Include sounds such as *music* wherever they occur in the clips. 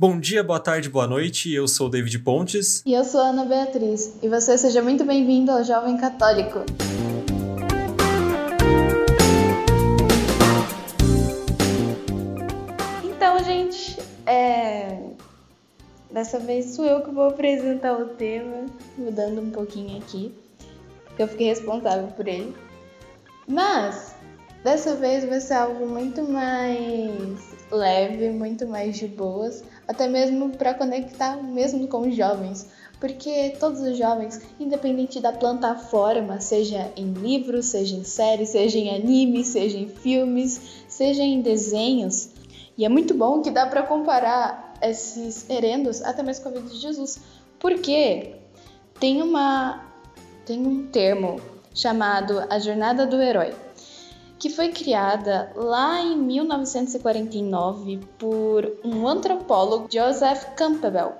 Bom dia, boa tarde, boa noite. Eu sou David Pontes. E eu sou a Ana Beatriz. E você seja muito bem-vindo ao Jovem Católico. Então, gente, é... dessa vez sou eu que vou apresentar o tema, mudando um pouquinho aqui, porque eu fiquei responsável por ele. Mas dessa vez vai ser algo muito mais leve, muito mais de boas, até mesmo para conectar mesmo com os jovens, porque todos os jovens, independente da plataforma, seja em livros, seja em séries, seja em animes, seja em filmes, seja em desenhos, e é muito bom que dá para comparar esses herendos até mesmo com a vida de Jesus, porque tem uma tem um termo chamado a jornada do herói que foi criada lá em 1949 por um antropólogo, Joseph Campbell,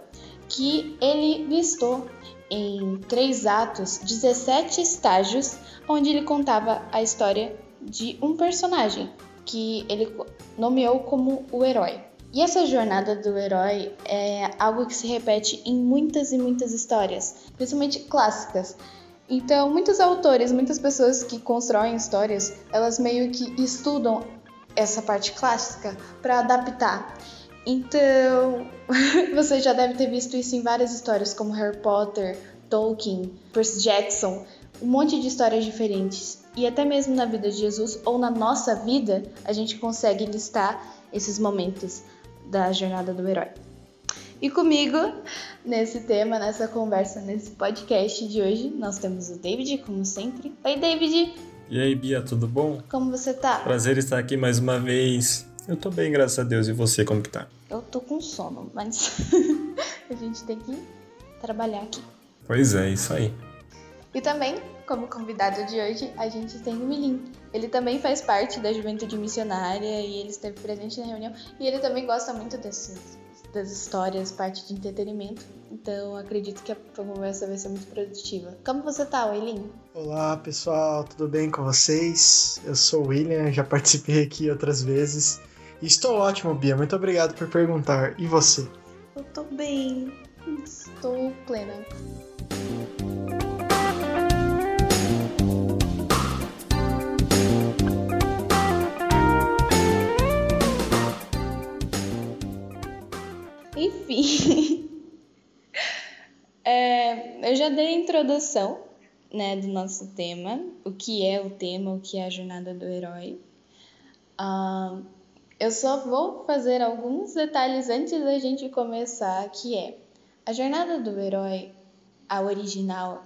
que ele listou em três atos 17 estágios onde ele contava a história de um personagem que ele nomeou como o herói. E essa jornada do herói é algo que se repete em muitas e muitas histórias, principalmente clássicas. Então, muitos autores, muitas pessoas que constroem histórias, elas meio que estudam essa parte clássica para adaptar. Então, *laughs* você já deve ter visto isso em várias histórias, como Harry Potter, Tolkien, Percy Jackson, um monte de histórias diferentes. E até mesmo na vida de Jesus ou na nossa vida, a gente consegue listar esses momentos da jornada do herói. E comigo, nesse tema, nessa conversa, nesse podcast de hoje, nós temos o David, como sempre. Oi, David! E aí, Bia, tudo bom? Como você tá? Prazer estar aqui mais uma vez. Eu tô bem, graças a Deus. E você, como que tá? Eu tô com sono, mas *laughs* a gente tem que trabalhar aqui. Pois é, isso aí. E também, como convidado de hoje, a gente tem o Milim. Ele também faz parte da Juventude Missionária e ele esteve presente na reunião. E ele também gosta muito desses das histórias, parte de entretenimento. Então acredito que a conversa vai ser muito produtiva. Como você tá, William? Olá pessoal, tudo bem com vocês? Eu sou o William, já participei aqui outras vezes. Estou ótimo, Bia. Muito obrigado por perguntar. E você? Eu tô bem. Estou plena. Enfim, *laughs* é, eu já dei a introdução né, do nosso tema, o que é o tema, o que é a jornada do herói. Uh, eu só vou fazer alguns detalhes antes da gente começar, que é a jornada do herói, a original,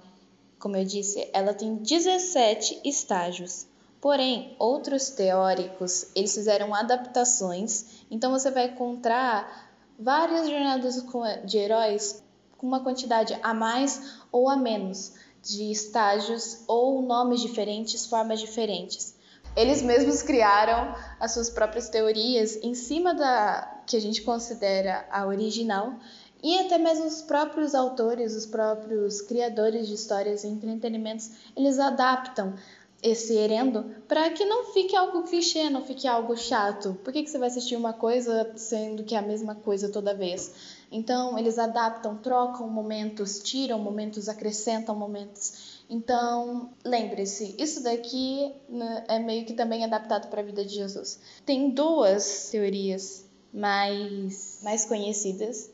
como eu disse, ela tem 17 estágios. Porém, outros teóricos, eles fizeram adaptações, então você vai encontrar várias jornadas de heróis com uma quantidade a mais ou a menos de estágios ou nomes diferentes, formas diferentes. Eles mesmos criaram as suas próprias teorias em cima da que a gente considera a original e até mesmo os próprios autores, os próprios criadores de histórias e entretenimentos, eles adaptam esse herendo para que não fique algo clichê, não fique algo chato. Por que, que você vai assistir uma coisa sendo que é a mesma coisa toda vez? Então, eles adaptam, trocam momentos, tiram momentos, acrescentam momentos. Então, lembre-se, isso daqui né, é meio que também adaptado para a vida de Jesus. Tem duas teorias mais, mais conhecidas,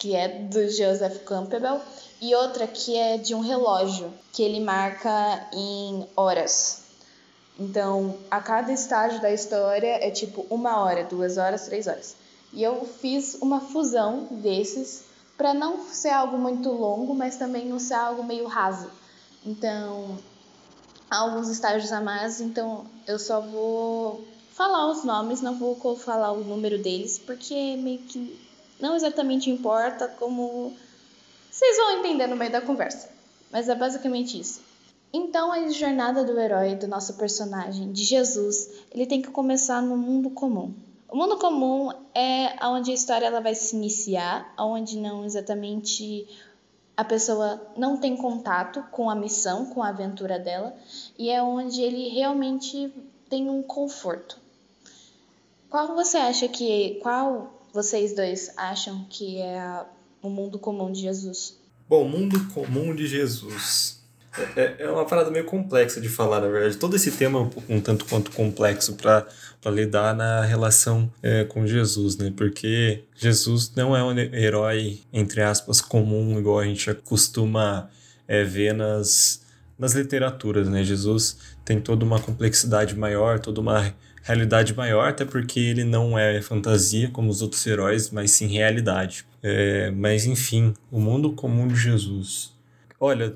que é do Joseph Campbell, e outra que é de um relógio, que ele marca em horas. Então, a cada estágio da história é tipo uma hora, duas horas, três horas. E eu fiz uma fusão desses para não ser algo muito longo, mas também não ser algo meio raso. Então, há alguns estágios a mais, então eu só vou falar os nomes, não vou falar o número deles, porque meio que não exatamente importa como vocês vão entender no meio da conversa, mas é basicamente isso. Então, a jornada do herói, do nosso personagem, de Jesus, ele tem que começar no mundo comum. O mundo comum é onde a história ela vai se iniciar, onde não exatamente a pessoa não tem contato com a missão, com a aventura dela, e é onde ele realmente tem um conforto. Qual você acha que qual vocês dois acham que é o mundo comum de Jesus? Bom, mundo comum de Jesus. É, é uma parada meio complexa de falar, na verdade. Todo esse tema é um tanto quanto complexo para lidar na relação é, com Jesus, né? Porque Jesus não é um herói, entre aspas, comum, igual a gente costuma é, ver nas, nas literaturas, né? Jesus tem toda uma complexidade maior, toda uma realidade maior, até porque ele não é fantasia como os outros heróis, mas sim realidade. É, mas enfim, o mundo comum de Jesus. Olha,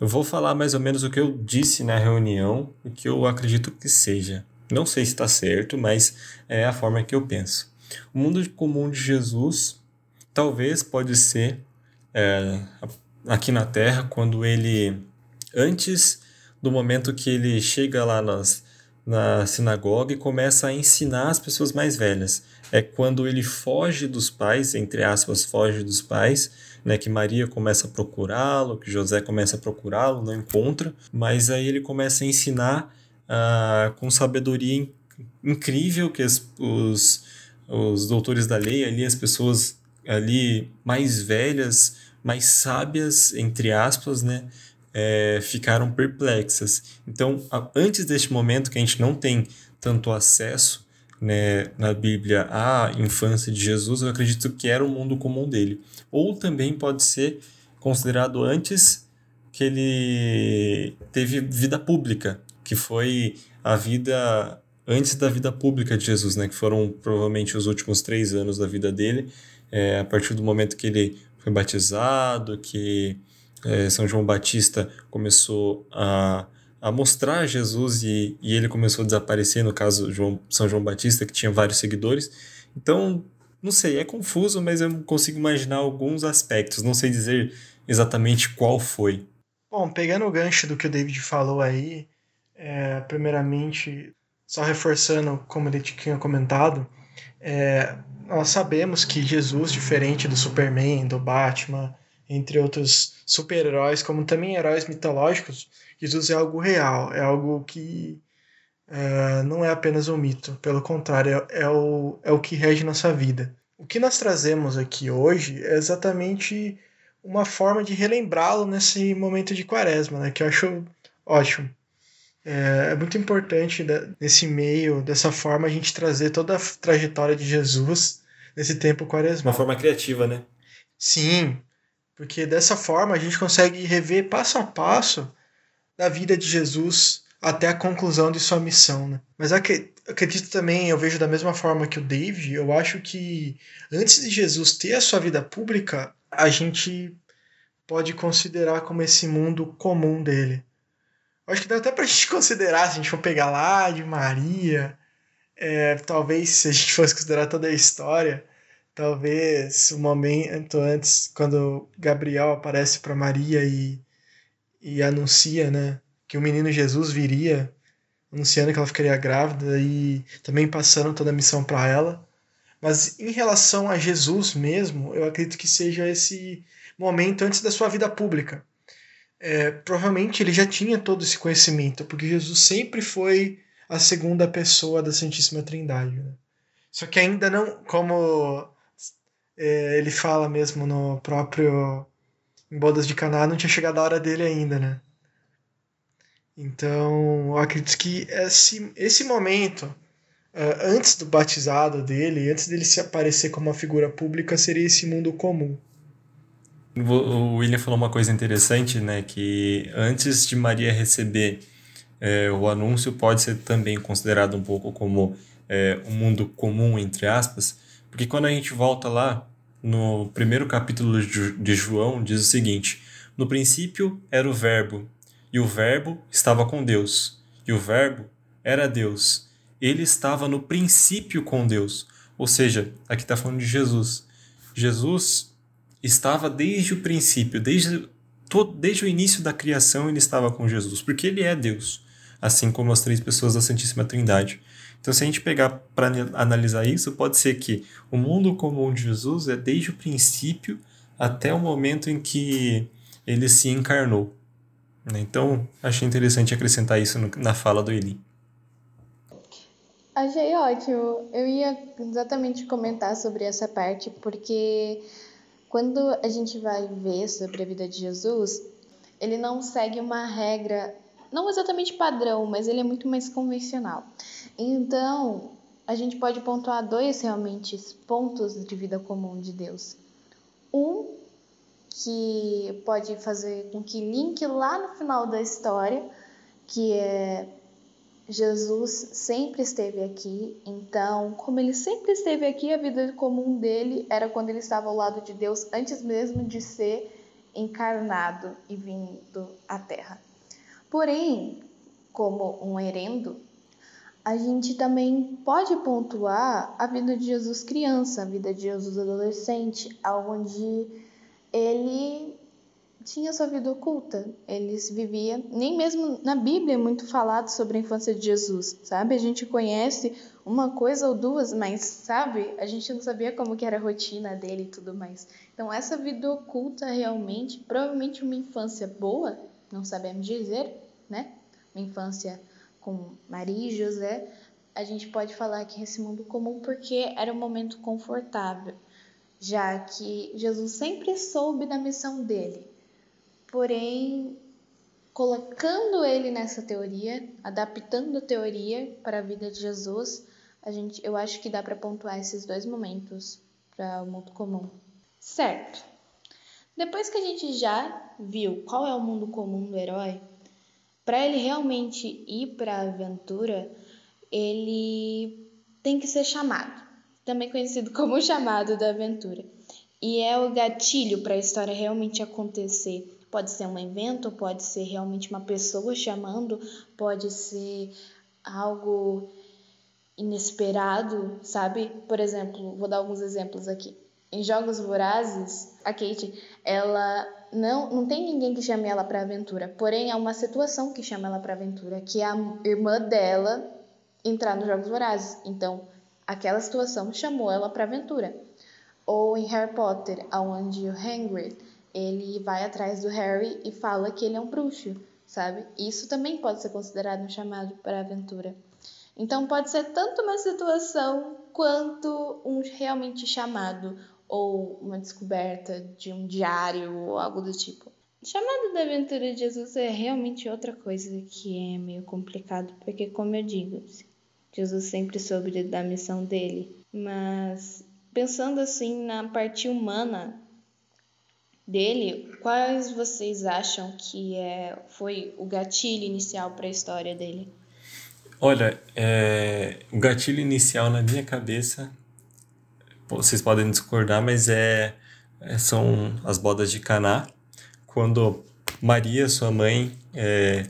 eu vou falar mais ou menos o que eu disse na reunião, o que eu acredito que seja. Não sei se está certo, mas é a forma que eu penso. O mundo comum de Jesus talvez pode ser é, aqui na Terra quando ele antes do momento que ele chega lá nas, na sinagoga e começa a ensinar as pessoas mais velhas. É quando ele foge dos pais, entre aspas, foge dos pais, né, que Maria começa a procurá-lo, que José começa a procurá-lo, não encontra, mas aí ele começa a ensinar uh, com sabedoria incrível que as, os, os doutores da lei ali, as pessoas ali mais velhas, mais sábias, entre aspas, né, é, ficaram perplexas. Então, antes deste momento que a gente não tem tanto acesso né, na Bíblia à infância de Jesus, eu acredito que era o mundo comum dele. Ou também pode ser considerado antes que ele teve vida pública, que foi a vida antes da vida pública de Jesus, né, que foram provavelmente os últimos três anos da vida dele, é, a partir do momento que ele foi batizado, que é, São João Batista começou a, a mostrar Jesus e, e ele começou a desaparecer, no caso João, São João Batista, que tinha vários seguidores. Então, não sei, é confuso, mas eu consigo imaginar alguns aspectos, não sei dizer exatamente qual foi. Bom, pegando o gancho do que o David falou aí, é, primeiramente, só reforçando como ele tinha comentado, é, nós sabemos que Jesus, diferente do Superman, do Batman, entre outros super-heróis, como também heróis mitológicos, Jesus é algo real, é algo que é, não é apenas um mito, pelo contrário, é, é, o, é o que rege nossa vida. O que nós trazemos aqui hoje é exatamente uma forma de relembrá-lo nesse momento de quaresma, né, que eu acho ótimo. É, é muito importante nesse meio, dessa forma, a gente trazer toda a trajetória de Jesus nesse tempo quaresma. Uma forma criativa, né? Sim, porque dessa forma a gente consegue rever passo a passo da vida de Jesus até a conclusão de sua missão. Né? Mas acredito também, eu vejo da mesma forma que o David, eu acho que antes de Jesus ter a sua vida pública, a gente pode considerar como esse mundo comum dele. Acho que dá até pra gente *laughs* considerar, se a gente for pegar lá de Maria, é, talvez se a gente fosse considerar toda a história, talvez o momento antes, quando Gabriel aparece para Maria e, e anuncia, né, que o menino Jesus viria, anunciando que ela ficaria grávida e também passando toda a missão para ela. Mas em relação a Jesus mesmo, eu acredito que seja esse momento antes da sua vida pública. É, provavelmente ele já tinha todo esse conhecimento, porque Jesus sempre foi a segunda pessoa da Santíssima Trindade. Né? Só que ainda não, como é, ele fala mesmo no próprio em Bodas de Caná, não tinha chegado a hora dele ainda, né? Então, eu acredito que esse, esse momento, uh, antes do batizado dele, antes dele se aparecer como uma figura pública, seria esse mundo comum. O William falou uma coisa interessante, né? Que antes de Maria receber é, o anúncio, pode ser também considerado um pouco como é, um mundo comum, entre aspas, porque quando a gente volta lá no primeiro capítulo de João, diz o seguinte: No princípio era o Verbo, e o Verbo estava com Deus, e o Verbo era Deus. Ele estava no princípio com Deus. Ou seja, aqui está falando de Jesus. Jesus estava desde o princípio, desde, todo, desde o início da criação, ele estava com Jesus, porque ele é Deus, assim como as três pessoas da Santíssima Trindade. Então, se a gente pegar para analisar isso, pode ser que o mundo comum de Jesus é desde o princípio até o momento em que ele se encarnou. Né? Então, achei interessante acrescentar isso na fala do Eli. Achei ótimo. Eu ia exatamente comentar sobre essa parte, porque quando a gente vai ver sobre a vida de Jesus, ele não segue uma regra, não exatamente padrão, mas ele é muito mais convencional. Então, a gente pode pontuar dois realmente pontos de vida comum de Deus. Um que pode fazer com que link lá no final da história, que é Jesus sempre esteve aqui, então, como ele sempre esteve aqui, a vida comum dele era quando ele estava ao lado de Deus, antes mesmo de ser encarnado e vindo à Terra. Porém, como um herendo, a gente também pode pontuar a vida de Jesus criança, a vida de Jesus adolescente, onde ele tinha sua vida oculta. Ele vivia, nem mesmo na Bíblia é muito falado sobre a infância de Jesus, sabe? A gente conhece uma coisa ou duas, mas sabe? A gente não sabia como que era a rotina dele e tudo mais. Então essa vida oculta realmente, provavelmente uma infância boa, não sabemos dizer? Uma infância com Maria e José, a gente pode falar que esse mundo comum porque era um momento confortável, já que Jesus sempre soube da missão dele. Porém, colocando ele nessa teoria, adaptando a teoria para a vida de Jesus, a gente, eu acho que dá para pontuar esses dois momentos para o mundo comum. Certo. Depois que a gente já viu qual é o mundo comum do herói, para ele realmente ir para a aventura, ele tem que ser chamado, também conhecido *laughs* como o chamado da aventura. E é o gatilho para a história realmente acontecer. Pode ser um evento, pode ser realmente uma pessoa chamando, pode ser algo inesperado, sabe? Por exemplo, vou dar alguns exemplos aqui. Em Jogos Vorazes, a Kate, ela não, não tem ninguém que chame ela para aventura, porém há uma situação que chama ela para aventura, que é a irmã dela entrar nos Jogos Vorazes. Então, aquela situação chamou ela para aventura. Ou em Harry Potter, onde o Hagrid, ele vai atrás do Harry e fala que ele é um bruxo, sabe? Isso também pode ser considerado um chamado para aventura. Então pode ser tanto uma situação quanto um realmente chamado ou uma descoberta de um diário ou algo do tipo. Chamado da aventura de Jesus é realmente outra coisa que é meio complicado, porque como eu digo, Jesus sempre soube da missão dele, mas pensando assim na parte humana dele, quais vocês acham que é foi o gatilho inicial para a história dele? Olha, é, o gatilho inicial na minha cabeça, vocês podem discordar, mas é, é são as bodas de Caná, quando Maria, sua mãe, é,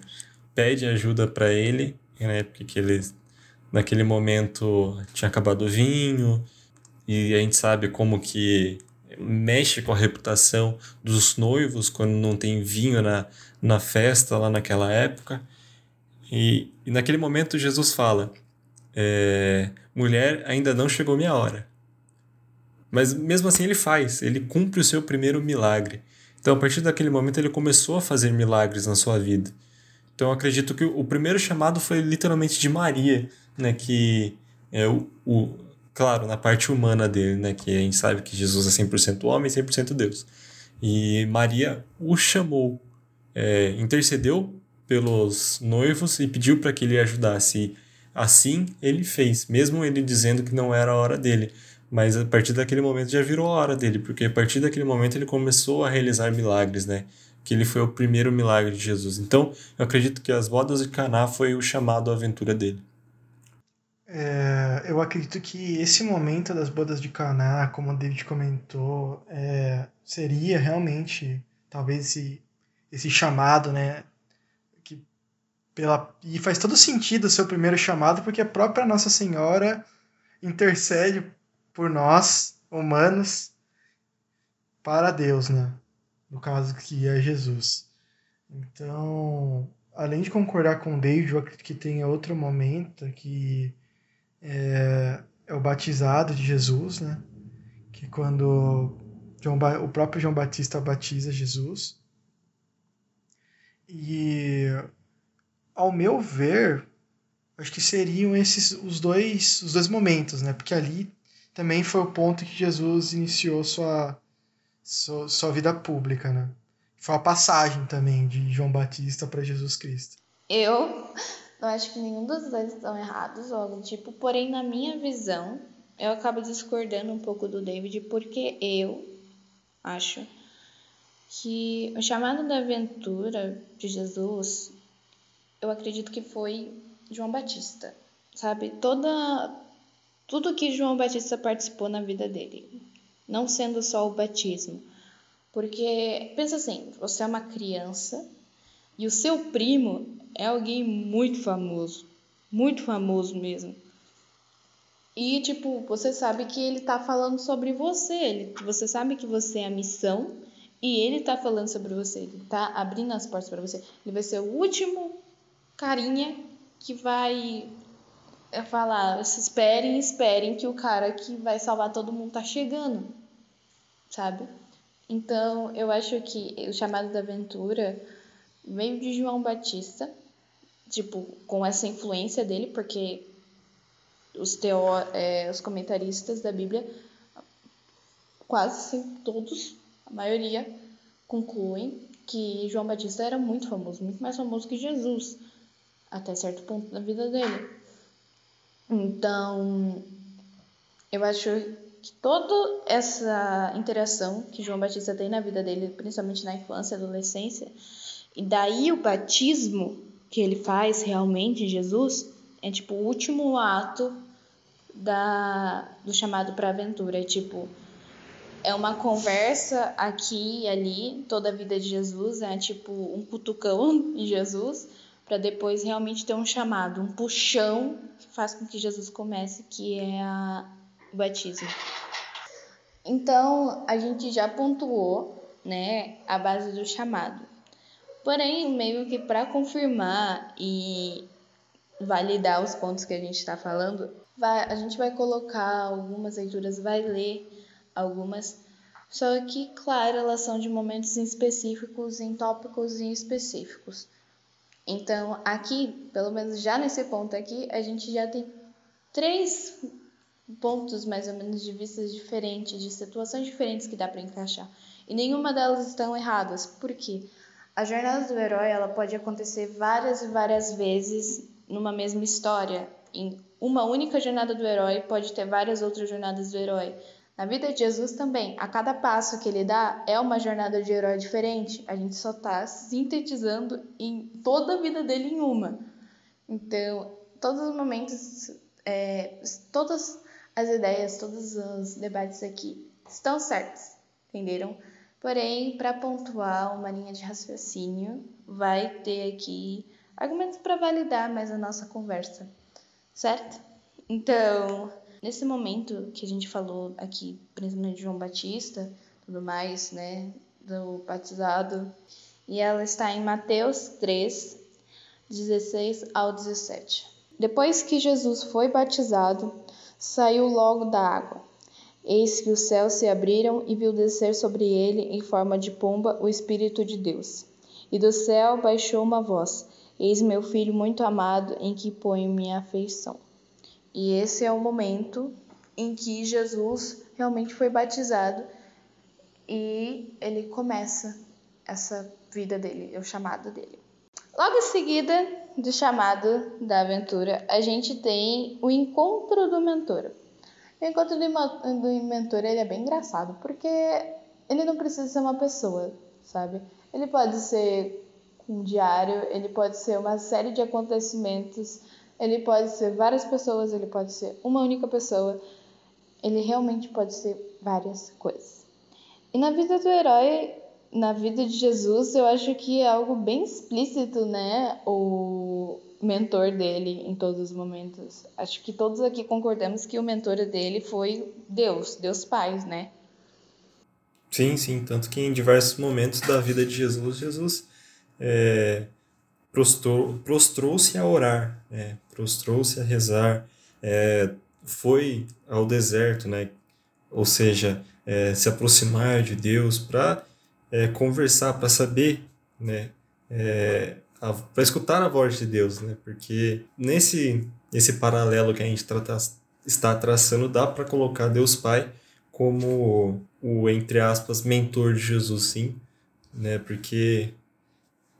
pede ajuda para ele, né, porque ele naquele momento tinha acabado o vinho e a gente sabe como que mexe com a reputação dos noivos quando não tem vinho na, na festa lá naquela época. E, e naquele momento Jesus fala: é, mulher, ainda não chegou minha hora. Mas mesmo assim ele faz, ele cumpre o seu primeiro milagre. Então a partir daquele momento ele começou a fazer milagres na sua vida. Então eu acredito que o primeiro chamado foi literalmente de Maria, né, que é o, o claro, na parte humana dele, né, que a gente sabe que Jesus é 100% homem e 100% Deus. E Maria o chamou, é, intercedeu pelos noivos e pediu para que ele ajudasse. Assim ele fez, mesmo ele dizendo que não era a hora dele. Mas a partir daquele momento já virou a hora dele, porque a partir daquele momento ele começou a realizar milagres, né? Que ele foi o primeiro milagre de Jesus. Então, eu acredito que as bodas de Caná foi o chamado à aventura dele. É, eu acredito que esse momento das bodas de Caná, como o David comentou, é, seria realmente talvez esse, esse chamado, né, pela e faz todo sentido o seu primeiro chamado, porque a própria Nossa Senhora intercede por nós, humanos, para Deus, né? No caso que é Jesus. Então, além de concordar com o David, eu acredito que tem outro momento que é, é o batizado de Jesus, né? Que quando João, o próprio João Batista batiza Jesus. E ao meu ver, Acho que seriam esses os dois, os dois momentos, né? Porque ali também foi o ponto que Jesus iniciou sua, sua, sua vida pública, né? Foi a passagem também de João Batista para Jesus Cristo. Eu não acho que nenhum dos dois estão errados ou algo tipo, porém, na minha visão, eu acabo discordando um pouco do David, porque eu acho que o chamado da aventura de Jesus, eu acredito que foi João Batista, sabe? Toda tudo que João Batista participou na vida dele, não sendo só o batismo. Porque pensa assim, você é uma criança e o seu primo é alguém muito famoso, muito famoso mesmo. E tipo, você sabe que ele tá falando sobre você, ele, você sabe que você é a missão e ele tá falando sobre você, ele tá abrindo as portas para você. Ele vai ser o último carinha que vai é, falar, esperem, esperem que o cara que vai salvar todo mundo tá chegando, sabe? Então, eu acho que o chamado da aventura veio de João Batista, tipo, com essa influência dele, porque os, teó é, os comentaristas da Bíblia, quase todos, a maioria, concluem que João Batista era muito famoso, muito mais famoso que Jesus, até certo ponto da vida dele. Então, eu acho que toda essa interação que João Batista tem na vida dele, principalmente na infância e adolescência, e daí o batismo que ele faz realmente em Jesus, é tipo o último ato da do chamado para aventura, é tipo é uma conversa aqui e ali, toda a vida de Jesus, é tipo um cutucão *laughs* em Jesus, para depois realmente ter um chamado, um puxão que faz com que Jesus comece, que é a, o batismo. Então, a gente já pontuou, né, a base do chamado. Porém, meio que para confirmar e validar os pontos que a gente está falando, vai, a gente vai colocar algumas leituras, vai ler algumas, só que, claro, elas são de momentos específicos, em tópicos específicos. Então, aqui, pelo menos já nesse ponto aqui, a gente já tem três pontos mais ou menos de vistas diferentes, de situações diferentes que dá para encaixar. E nenhuma delas estão erradas. Por quê? A jornada do herói ela pode acontecer várias e várias vezes numa mesma história. Em uma única jornada do herói pode ter várias outras jornadas do herói. Na vida de Jesus também, a cada passo que ele dá é uma jornada de herói diferente. A gente só está sintetizando em toda a vida dele em uma. Então, todos os momentos, é, todas as ideias, todos os debates aqui estão certos, entenderam? Porém, para pontuar uma linha de raciocínio, vai ter aqui argumentos para validar mais a nossa conversa, certo? Então, nesse momento que a gente falou aqui, principalmente de João Batista, tudo mais, né, do batizado, e ela está em Mateus 3, 16 ao 17. Depois que Jesus foi batizado, saiu logo da água. Eis que os céus se abriram e viu descer sobre ele, em forma de pomba, o Espírito de Deus. E do céu baixou uma voz: Eis meu filho muito amado, em que ponho minha afeição. E esse é o momento em que Jesus realmente foi batizado e ele começa essa vida dele, é o chamado dele. Logo em seguida do chamado da aventura, a gente tem o encontro do mentor. O encontro do mentor ele é bem engraçado, porque ele não precisa ser uma pessoa, sabe? Ele pode ser um diário, ele pode ser uma série de acontecimentos, ele pode ser várias pessoas, ele pode ser uma única pessoa, ele realmente pode ser várias coisas. E na vida do herói, na vida de Jesus, eu acho que é algo bem explícito, né? O mentor dele em todos os momentos. Acho que todos aqui concordamos que o mentor dele foi Deus, Deus Pai, né? Sim, sim. Tanto que em diversos momentos da vida de Jesus, Jesus é, prostrou-se prostrou a orar, né? prostrou-se a rezar, é, foi ao deserto, né? ou seja, é, se aproximar de Deus para é, conversar, para saber né? É, para escutar a voz de Deus, né? Porque nesse esse paralelo que a gente trata, está traçando dá para colocar Deus Pai como o entre aspas mentor de Jesus, sim, né? Porque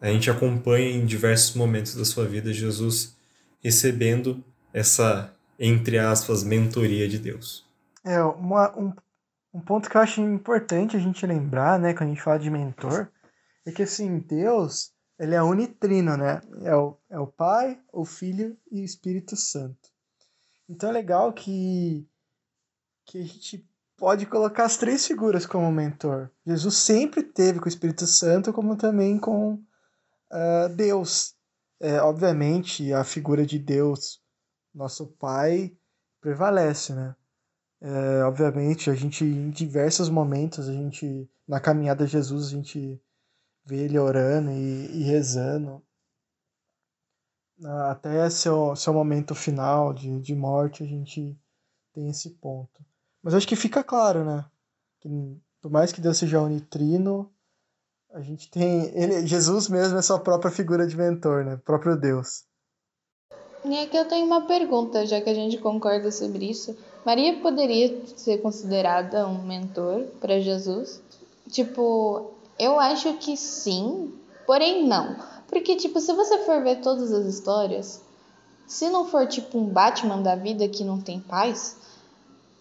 a gente acompanha em diversos momentos da sua vida Jesus recebendo essa entre aspas mentoria de Deus. É uma, um, um ponto que eu acho importante a gente lembrar, né, quando a gente fala de mentor, é que assim Deus ele é unitrino, né? É o, é o Pai, o Filho e o Espírito Santo. Então é legal que, que a gente pode colocar as três figuras como mentor. Jesus sempre teve com o Espírito Santo, como também com uh, Deus. É, obviamente, a figura de Deus, nosso Pai, prevalece, né? É, obviamente, a gente, em diversos momentos, a gente, na caminhada de Jesus, a gente ver ele orando e, e rezando. Até seu, seu momento final de, de morte, a gente tem esse ponto. Mas acho que fica claro, né? Que por mais que Deus seja unitrino, a gente tem. Ele, Jesus mesmo é sua própria figura de mentor, né? O próprio Deus. E aqui eu tenho uma pergunta, já que a gente concorda sobre isso. Maria poderia ser considerada um mentor para Jesus? Tipo, eu acho que sim, porém não. Porque, tipo, se você for ver todas as histórias, se não for tipo um Batman da vida que não tem pais,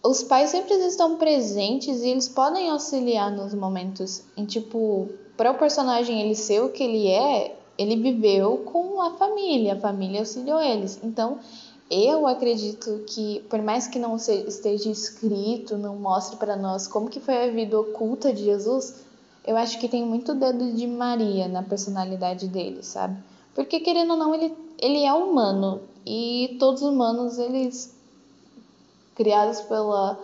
os pais sempre estão presentes e eles podem auxiliar nos momentos. Em tipo, para o personagem ele ser o que ele é, ele viveu com a família, a família auxiliou eles. Então, eu acredito que, por mais que não esteja escrito, não mostre para nós como que foi a vida oculta de Jesus, eu acho que tem muito dedo de Maria na personalidade dele, sabe? Porque querendo ou não, ele, ele é humano e todos os humanos, eles criados pela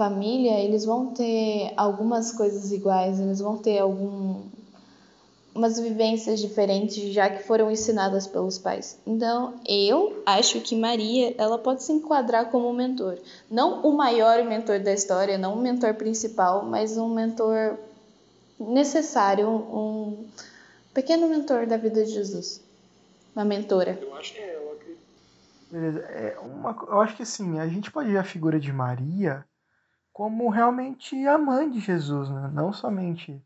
família, eles vão ter algumas coisas iguais, eles vão ter algum umas vivências diferentes já que foram ensinadas pelos pais. Então, eu acho que Maria, ela pode se enquadrar como mentor, não o maior mentor da história, não o mentor principal, mas um mentor necessário um, pequeno mentor da vida de Jesus. Uma mentora. Eu acho que é, eu acredito. Beleza. É uma, eu acho que assim, a gente pode ver a figura de Maria como realmente a mãe de Jesus, né? Não somente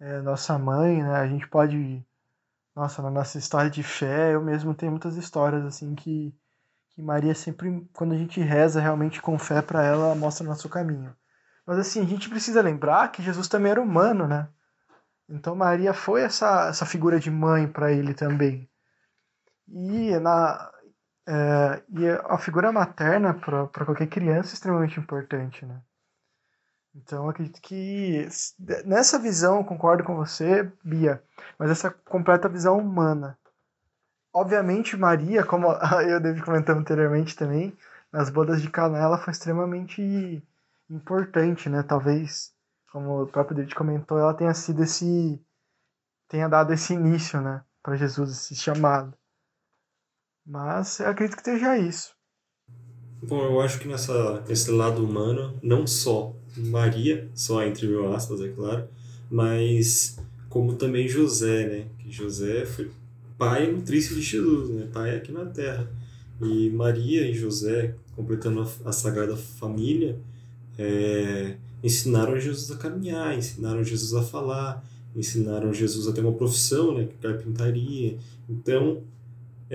é, nossa mãe, né? A gente pode. Nossa, na nossa história de fé, eu mesmo tenho muitas histórias assim que, que Maria sempre, quando a gente reza realmente com fé para ela, mostra nosso caminho. Mas assim, a gente precisa lembrar que Jesus também era humano, né? Então Maria foi essa, essa figura de mãe para ele também. E, na, é, e a figura materna para qualquer criança é extremamente importante, né? Então acredito que nessa visão, concordo com você, Bia, mas essa completa visão humana. Obviamente Maria, como *laughs* eu devo comentar anteriormente também, nas bodas de Caná ela foi extremamente importante, né? Talvez, como o próprio David comentou, ela tenha sido esse tenha dado esse início, né, para Jesus esse chamado. Mas eu acredito que seja isso. Bom, eu acho que nessa nesse lado humano, não só Maria, só entre mil aspas, é claro, mas como também José, né? Que José foi pai nutrício de Jesus, né? Pai aqui na terra. E Maria e José, completando a, Sagrada Família, é, ensinaram Jesus a caminhar, ensinaram Jesus a falar, ensinaram Jesus a ter uma profissão, né, é carpintaria. Então,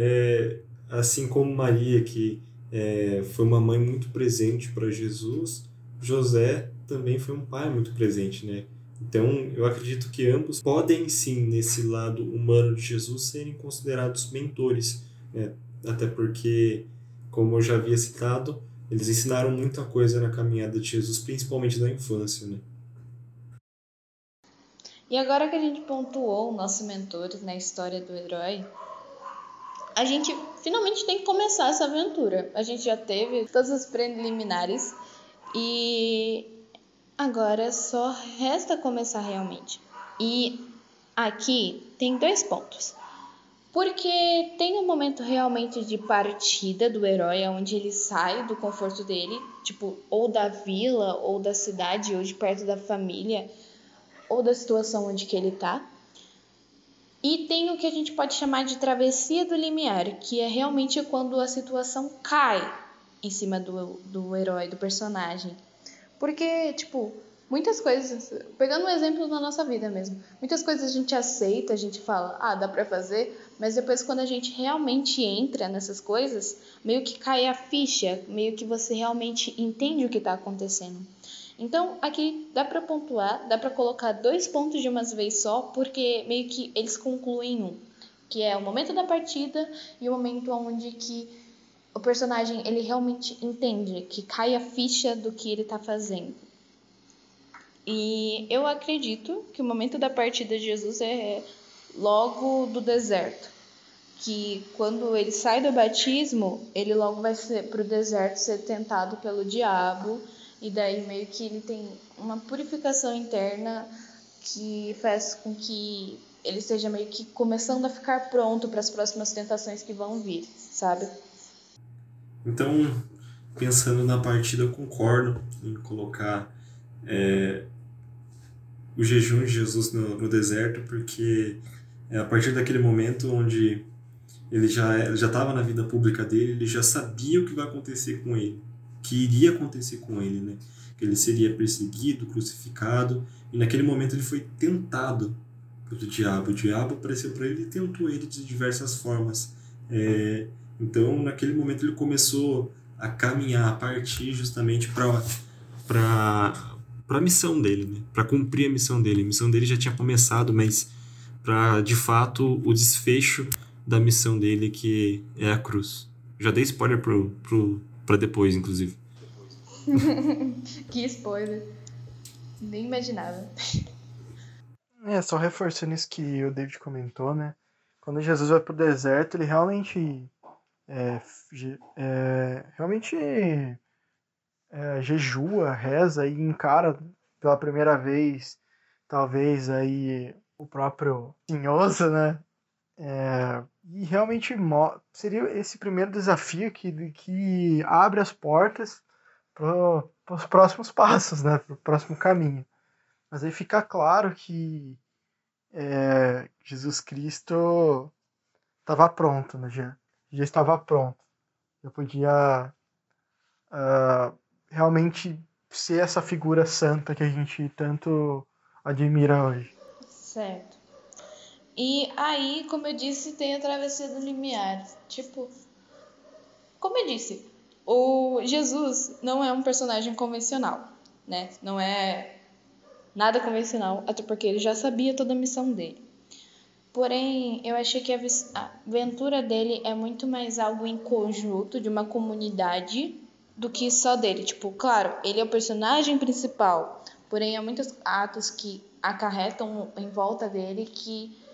é, assim como Maria, que é, foi uma mãe muito presente para Jesus, José também foi um pai muito presente, né? Então, eu acredito que ambos podem sim, nesse lado humano de Jesus, serem considerados mentores, né? até porque, como eu já havia citado, eles ensinaram muita coisa na caminhada de Jesus, principalmente na infância, né? E agora que a gente pontuou o nosso mentor na história do herói, a gente finalmente tem que começar essa aventura. A gente já teve todos os preliminares e agora só resta começar realmente. E aqui tem dois pontos. Porque tem um momento realmente de partida do herói, onde ele sai do conforto dele, tipo, ou da vila, ou da cidade, ou de perto da família, ou da situação onde que ele tá. E tem o que a gente pode chamar de travessia do limiar, que é realmente quando a situação cai em cima do, do herói, do personagem. Porque, tipo, muitas coisas, pegando um exemplo da nossa vida mesmo, muitas coisas a gente aceita, a gente fala, ah, dá pra fazer, mas depois quando a gente realmente entra nessas coisas, meio que cai a ficha, meio que você realmente entende o que tá acontecendo. Então, aqui dá para pontuar, dá para colocar dois pontos de uma vez só, porque meio que eles concluem um, que é o momento da partida e o momento onde que o personagem ele realmente entende, que cai a ficha do que ele está fazendo. E eu acredito que o momento da partida de Jesus é logo do deserto, que quando ele sai do batismo, ele logo vai para o deserto ser tentado pelo diabo e daí meio que ele tem uma purificação interna que faz com que ele esteja meio que começando a ficar pronto para as próximas tentações que vão vir, sabe? Então, pensando na partida, eu concordo em colocar é, o jejum de Jesus no, no deserto, porque é a partir daquele momento onde ele já estava na vida pública dele, ele já sabia o que vai acontecer com ele que iria acontecer com ele, né? Que ele seria perseguido, crucificado, e naquele momento ele foi tentado pelo diabo. O diabo apareceu para ele e tentou ele de diversas formas. É, então, naquele momento ele começou a caminhar, a partir justamente para para a missão dele, né? Para cumprir a missão dele. A missão dele já tinha começado, mas para de fato o desfecho da missão dele que é a cruz. Já dei spoiler pro, pro para depois, inclusive. *laughs* que spoiler. Nem imaginava. É, só reforçando isso que o David comentou, né? Quando Jesus vai pro deserto, ele realmente. É, é, realmente. É, jejua, reza e encara pela primeira vez, talvez aí o próprio tinhoso, né? É, e realmente seria esse primeiro desafio que, que abre as portas para os próximos passos, né? para o próximo caminho. Mas aí fica claro que é, Jesus Cristo estava pronto, né? já, já estava pronto. Eu podia uh, realmente ser essa figura santa que a gente tanto admira hoje. Certo. E aí, como eu disse, tem a travessia do limiar. Tipo, como eu disse, o Jesus não é um personagem convencional, né? Não é nada convencional, até porque ele já sabia toda a missão dele. Porém, eu achei que a aventura dele é muito mais algo em conjunto de uma comunidade do que só dele. Tipo, claro, ele é o personagem principal, porém há muitos atos que acarretam em volta dele que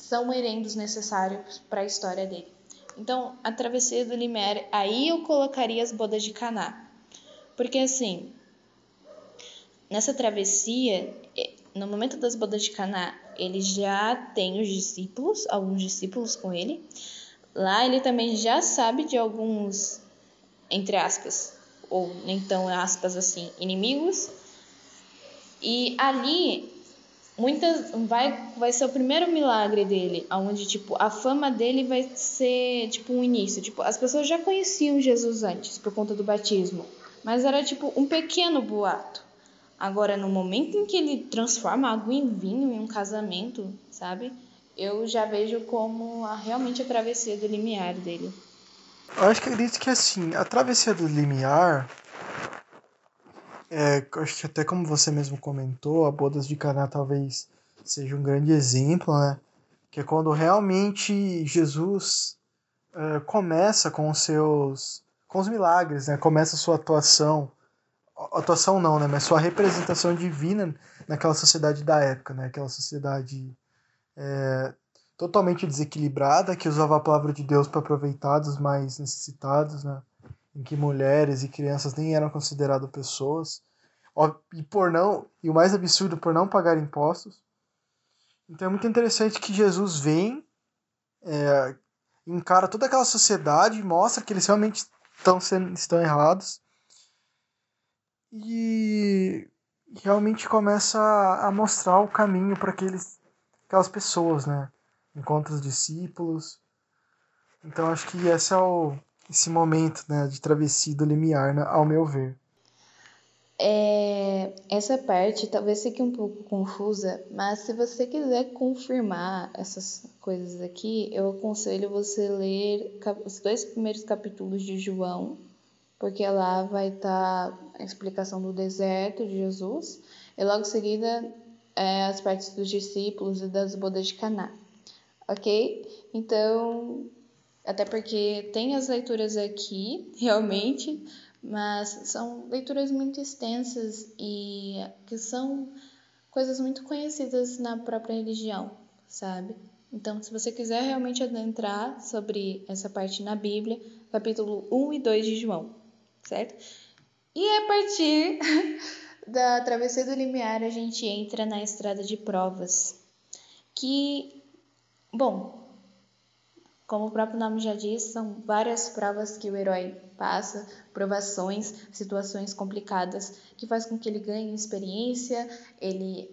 são merendos necessários para a história dele. Então, a travessia do Limiar, aí eu colocaria as bodas de Caná. Porque assim, nessa travessia, no momento das bodas de Caná, ele já tem os discípulos, alguns discípulos com ele. Lá ele também já sabe de alguns, entre aspas, ou nem tão aspas assim, inimigos. E ali muitas vai vai ser o primeiro milagre dele, aonde tipo a fama dele vai ser tipo um início, tipo as pessoas já conheciam Jesus antes por conta do batismo, mas era tipo um pequeno boato. Agora no momento em que ele transforma água em vinho em um casamento, sabe? Eu já vejo como a, realmente a travessia do limiar dele. Eu acho que acredito que assim, a travessia do limiar é, acho que até como você mesmo comentou, a Bodas de Caná talvez seja um grande exemplo, né? Que é quando realmente Jesus é, começa com os seus com os milagres, né? Começa a sua atuação, atuação não, né? Mas sua representação divina naquela sociedade da época, né? Aquela sociedade é, totalmente desequilibrada que usava a palavra de Deus para aproveitar dos mais necessitados, né? Em que mulheres e crianças nem eram consideradas pessoas, e por não, e o mais absurdo, por não pagar impostos. Então é muito interessante que Jesus vem, é, encara toda aquela sociedade, mostra que eles realmente estão, sendo, estão errados, e realmente começa a, a mostrar o caminho para aqueles aquelas pessoas, né? encontra os discípulos. Então acho que esse é o, esse momento né, de travessia do limiar, né, ao meu ver. É, essa parte talvez fique um pouco confusa, mas se você quiser confirmar essas coisas aqui, eu aconselho você ler os dois primeiros capítulos de João, porque lá vai estar tá a explicação do deserto de Jesus, e logo em seguida é, as partes dos discípulos e das bodas de Caná. Ok? Então, até porque tem as leituras aqui, *laughs* realmente, mas são leituras muito extensas e que são coisas muito conhecidas na própria religião, sabe? Então, se você quiser realmente adentrar sobre essa parte na Bíblia, capítulo 1 e 2 de João, certo? E a partir *laughs* da travessia do limiar, a gente entra na estrada de provas, que, bom, como o próprio nome já diz, são várias provas que o herói passa, provações, situações complicadas, que faz com que ele ganhe experiência, ele,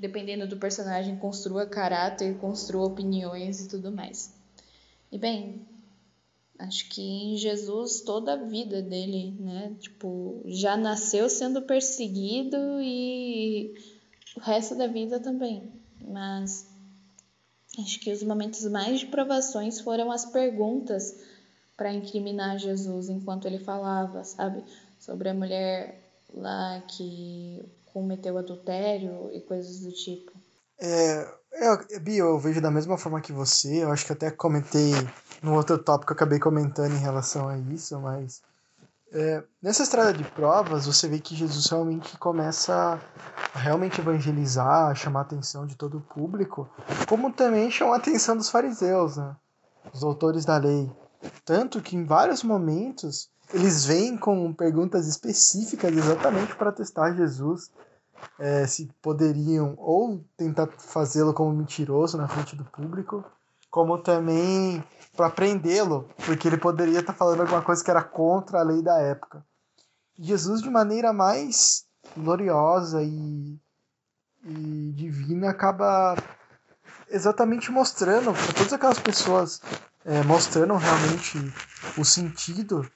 dependendo do personagem, construa caráter, construa opiniões e tudo mais. E bem, acho que em Jesus toda a vida dele, né, tipo, já nasceu sendo perseguido e o resto da vida também. Mas Acho que os momentos mais de provações foram as perguntas para incriminar Jesus enquanto ele falava, sabe? Sobre a mulher lá que cometeu adultério e coisas do tipo. É, é, Bia, eu vejo da mesma forma que você. Eu acho que até comentei no outro tópico, eu acabei comentando em relação a isso, mas é, nessa estrada de provas, você vê que Jesus realmente começa a realmente evangelizar, a chamar a atenção de todo o público, como também chama a atenção dos fariseus, né? os doutores da lei. Tanto que em vários momentos eles vêm com perguntas específicas exatamente para testar Jesus, é, se poderiam ou tentar fazê-lo como mentiroso na frente do público, como também para prendê-lo, porque ele poderia estar tá falando alguma coisa que era contra a lei da época. Jesus, de maneira mais gloriosa e, e divina, acaba exatamente mostrando para todas aquelas pessoas, é, mostrando realmente o sentido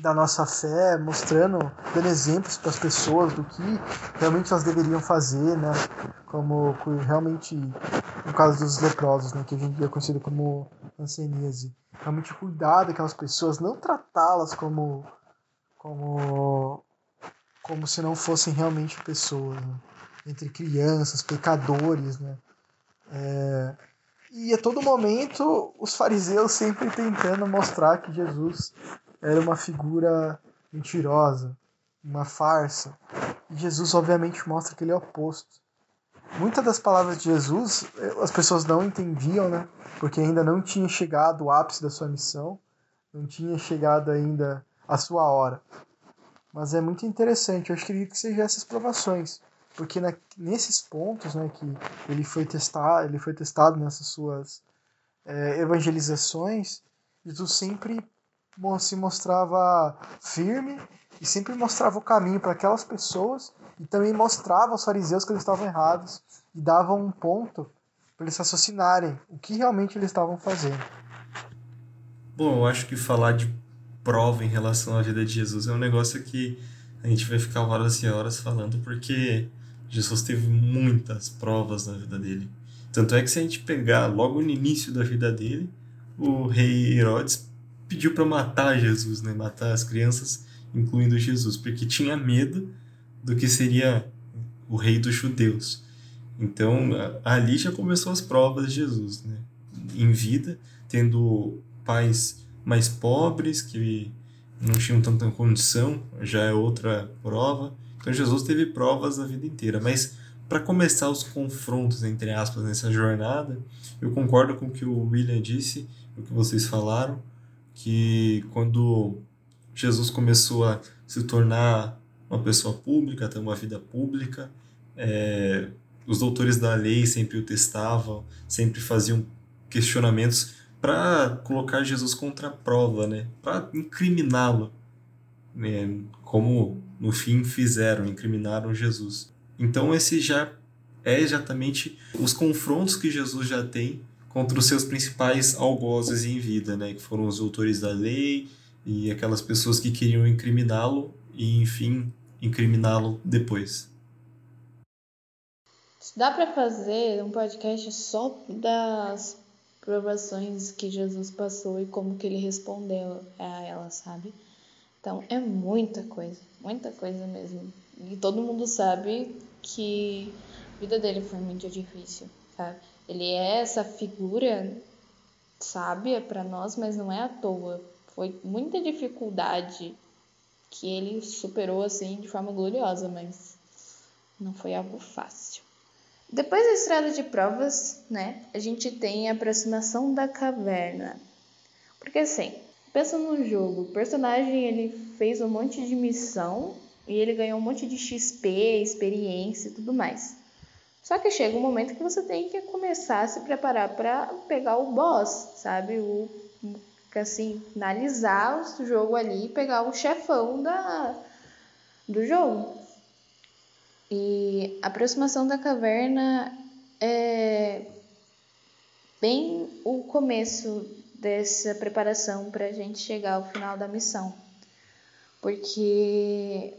da nossa fé, mostrando, dando exemplos para as pessoas do que realmente elas deveriam fazer, né? Como realmente no caso dos leprosos, né, que a gente é conhecido como hanseníase. Realmente cuidar daquelas pessoas, não tratá-las como como como se não fossem realmente pessoas, né? entre crianças, pecadores, né? É, e a todo momento os fariseus sempre tentando mostrar que Jesus era uma figura mentirosa, uma farsa. E Jesus obviamente mostra que ele é oposto. Muitas das palavras de Jesus eh, as pessoas não entendiam, né? Porque ainda não tinha chegado o ápice da sua missão, não tinha chegado ainda a sua hora. Mas é muito interessante, eu acho que seja essas provações, porque na, nesses pontos, né, que ele foi testar, ele foi testado nessas suas é, evangelizações, Jesus sempre se mostrava firme e sempre mostrava o caminho para aquelas pessoas e também mostrava aos fariseus que eles estavam errados e dava um ponto para eles raciocinarem o que realmente eles estavam fazendo. Bom, eu acho que falar de prova em relação à vida de Jesus é um negócio que a gente vai ficar horas e horas falando porque Jesus teve muitas provas na vida dele. Tanto é que se a gente pegar logo no início da vida dele, o rei Herodes pediu para matar Jesus, né? Matar as crianças, incluindo Jesus, porque tinha medo do que seria o rei dos judeus. Então, ali já começou as provas de Jesus, né? Em vida, tendo pais mais pobres que não tinham tanta condição, já é outra prova. Então, Jesus teve provas a vida inteira, mas para começar os confrontos entre aspas nessa jornada, eu concordo com o que o William disse, o que vocês falaram, que quando Jesus começou a se tornar uma pessoa pública, ter uma vida pública. É, os doutores da lei sempre o testavam, sempre faziam questionamentos para colocar Jesus contra a prova, né? para incriminá-lo, né? como no fim fizeram, incriminaram Jesus. Então esse já é exatamente os confrontos que Jesus já tem contra os seus principais algozes em vida, né? Que foram os autores da lei e aquelas pessoas que queriam incriminá-lo e, enfim, incriminá-lo depois. Dá para fazer um podcast só das provações que Jesus passou e como que ele respondeu a elas, sabe? Então é muita coisa, muita coisa mesmo. E todo mundo sabe que a vida dele foi muito difícil, sabe? Ele é essa figura sábia para nós, mas não é à toa. Foi muita dificuldade que ele superou assim de forma gloriosa, mas não foi algo fácil. Depois da estrada de provas, né, a gente tem a aproximação da caverna. Porque assim, pensa no jogo, o personagem ele fez um monte de missão e ele ganhou um monte de XP, experiência e tudo mais. Só que chega um momento que você tem que começar a se preparar para pegar o boss, sabe? O assim, finalizar o jogo ali e pegar o chefão da do jogo. E a aproximação da caverna é bem o começo dessa preparação para a gente chegar ao final da missão. Porque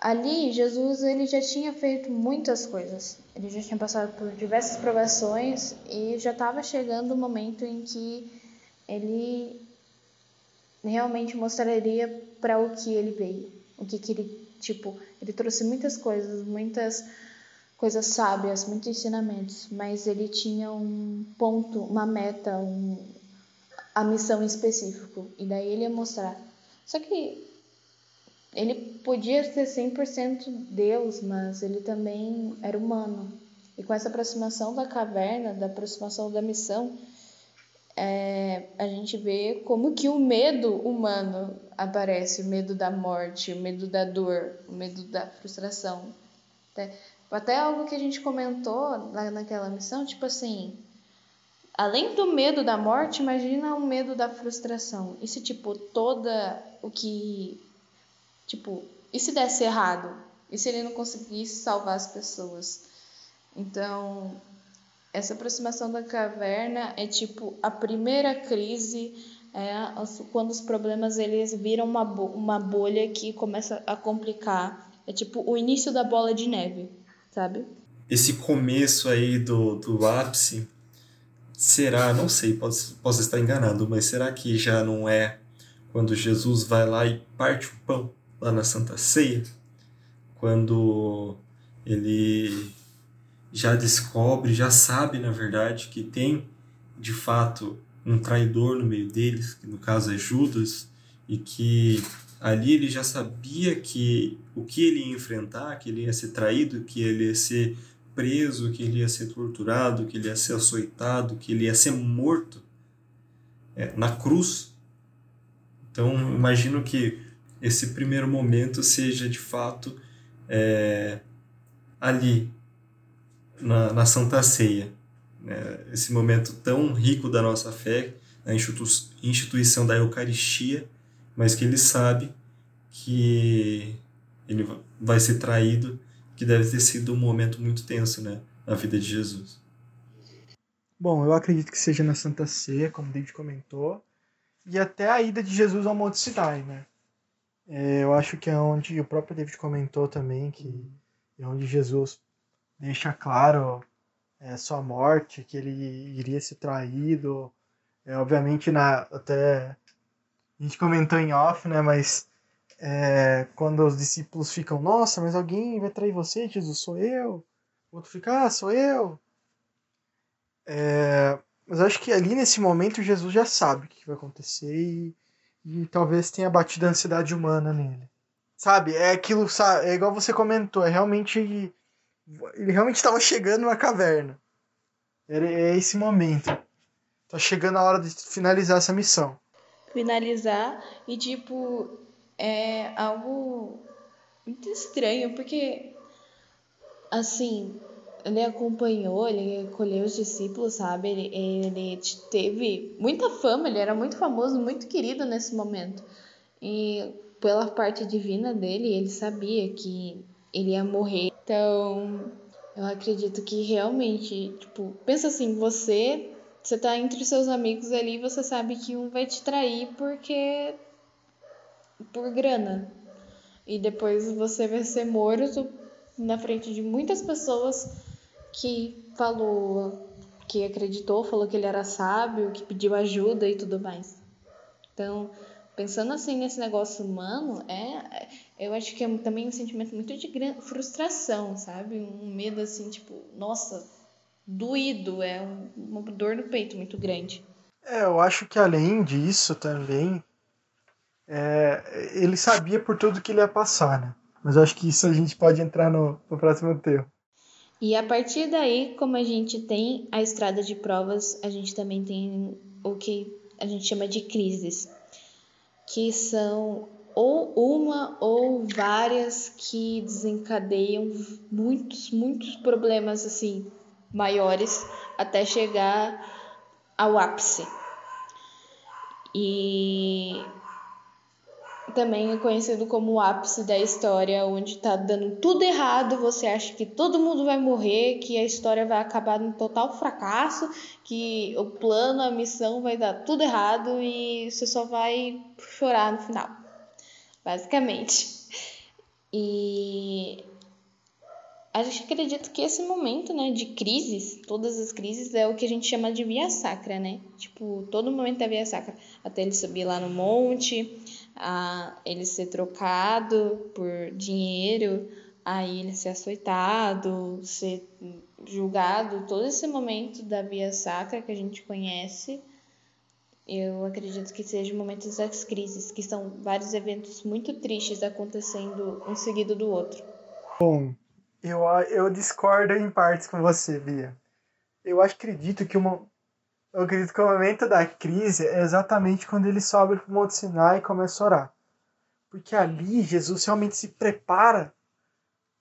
ali Jesus ele já tinha feito muitas coisas. Ele já tinha passado por diversas provações e já estava chegando o momento em que ele realmente mostraria para o que ele veio, o que, que ele Tipo, ele trouxe muitas coisas, muitas coisas sábias, muitos ensinamentos, mas ele tinha um ponto, uma meta, um, a missão específico. E daí ele ia mostrar. Só que ele podia ser 100% Deus, mas ele também era humano. E com essa aproximação da caverna, da aproximação da missão, é, a gente vê como que o medo humano aparece, o medo da morte, o medo da dor, o medo da frustração. Até, até algo que a gente comentou lá naquela missão, tipo assim, além do medo da morte, imagina o medo da frustração. E se, tipo, toda o que. Tipo, e se desse errado? E se ele não conseguisse salvar as pessoas? Então, essa aproximação da caverna é tipo a primeira crise, é quando os problemas eles viram uma, uma bolha que começa a complicar. É tipo o início da bola de neve, sabe? Esse começo aí do, do ápice, será, não sei, posso, posso estar enganado, mas será que já não é quando Jesus vai lá e parte o pão lá na Santa Ceia? Quando ele já descobre, já sabe, na verdade, que tem de fato um traidor no meio deles, que no caso é Judas, e que ali ele já sabia que o que ele ia enfrentar, que ele ia ser traído, que ele ia ser preso, que ele ia ser torturado, que ele ia ser açoitado, que ele ia ser morto é, na cruz. Então, imagino que esse primeiro momento seja de fato é, ali, na, na Santa Ceia. Né? Esse momento tão rico da nossa fé, a instituição da Eucaristia, mas que ele sabe que ele vai ser traído, que deve ter sido um momento muito tenso né, na vida de Jesus. Bom, eu acredito que seja na Santa Ceia, como o David comentou, e até a ida de Jesus ao Monte Sinai, né? É, eu acho que é onde o próprio David comentou também, que é onde Jesus deixa claro é, sua morte, que ele iria ser traído. É, obviamente, na, até a gente comentou em off, né? Mas é, quando os discípulos ficam, nossa, mas alguém vai trair você, Jesus, sou eu. O outro fica, ah, sou eu. É, mas acho que ali nesse momento Jesus já sabe o que vai acontecer e, e talvez tenha batido a ansiedade humana nele. Sabe, é aquilo, sabe, é igual você comentou, é realmente ele realmente estava chegando na caverna. É esse momento. Tá chegando a hora de finalizar essa missão. Finalizar e tipo é algo muito estranho porque assim ele acompanhou, ele colheu os discípulos, sabe? Ele, ele teve muita fama, ele era muito famoso, muito querido nesse momento. E pela parte divina dele, ele sabia que ele ia morrer. Então, eu acredito que realmente, tipo, pensa assim, você você tá entre seus amigos ali, você sabe que um vai te trair porque por grana. E depois você vai ser morto na frente de muitas pessoas que falou, que acreditou, falou que ele era sábio, que pediu ajuda e tudo mais. Então, pensando assim nesse negócio humano, é, eu acho que é também um sentimento muito de frustração, sabe? Um medo assim, tipo, nossa, doído, é uma dor no peito muito grande. É, eu acho que além disso também, é, ele sabia por tudo que ele ia passar, né? Mas eu acho que isso a gente pode entrar no, no próximo tema. E a partir daí, como a gente tem a estrada de provas, a gente também tem o que a gente chama de crises, que são ou uma ou várias que desencadeiam muitos, muitos problemas assim maiores até chegar ao ápice. E também é conhecido como o ápice da história, onde tá dando tudo errado, você acha que todo mundo vai morrer, que a história vai acabar num total fracasso, que o plano, a missão vai dar tudo errado e você só vai chorar no final. Basicamente. E a gente acredita que esse momento, né, de crises, todas as crises, é o que a gente chama de via sacra, né? Tipo, todo momento é via sacra. Até ele subir lá no monte, a ele ser trocado por dinheiro, aí ele ser açoitado, ser julgado, todo esse momento da via sacra que a gente conhece, eu acredito que seja o momento das crises, que são vários eventos muito tristes acontecendo um seguido do outro. Bom, eu, eu discordo em partes com você, Bia. Eu acredito que uma, eu acredito que o momento da crise é exatamente quando ele sobe para o Monte Sinai e começa a orar. Porque ali Jesus realmente se prepara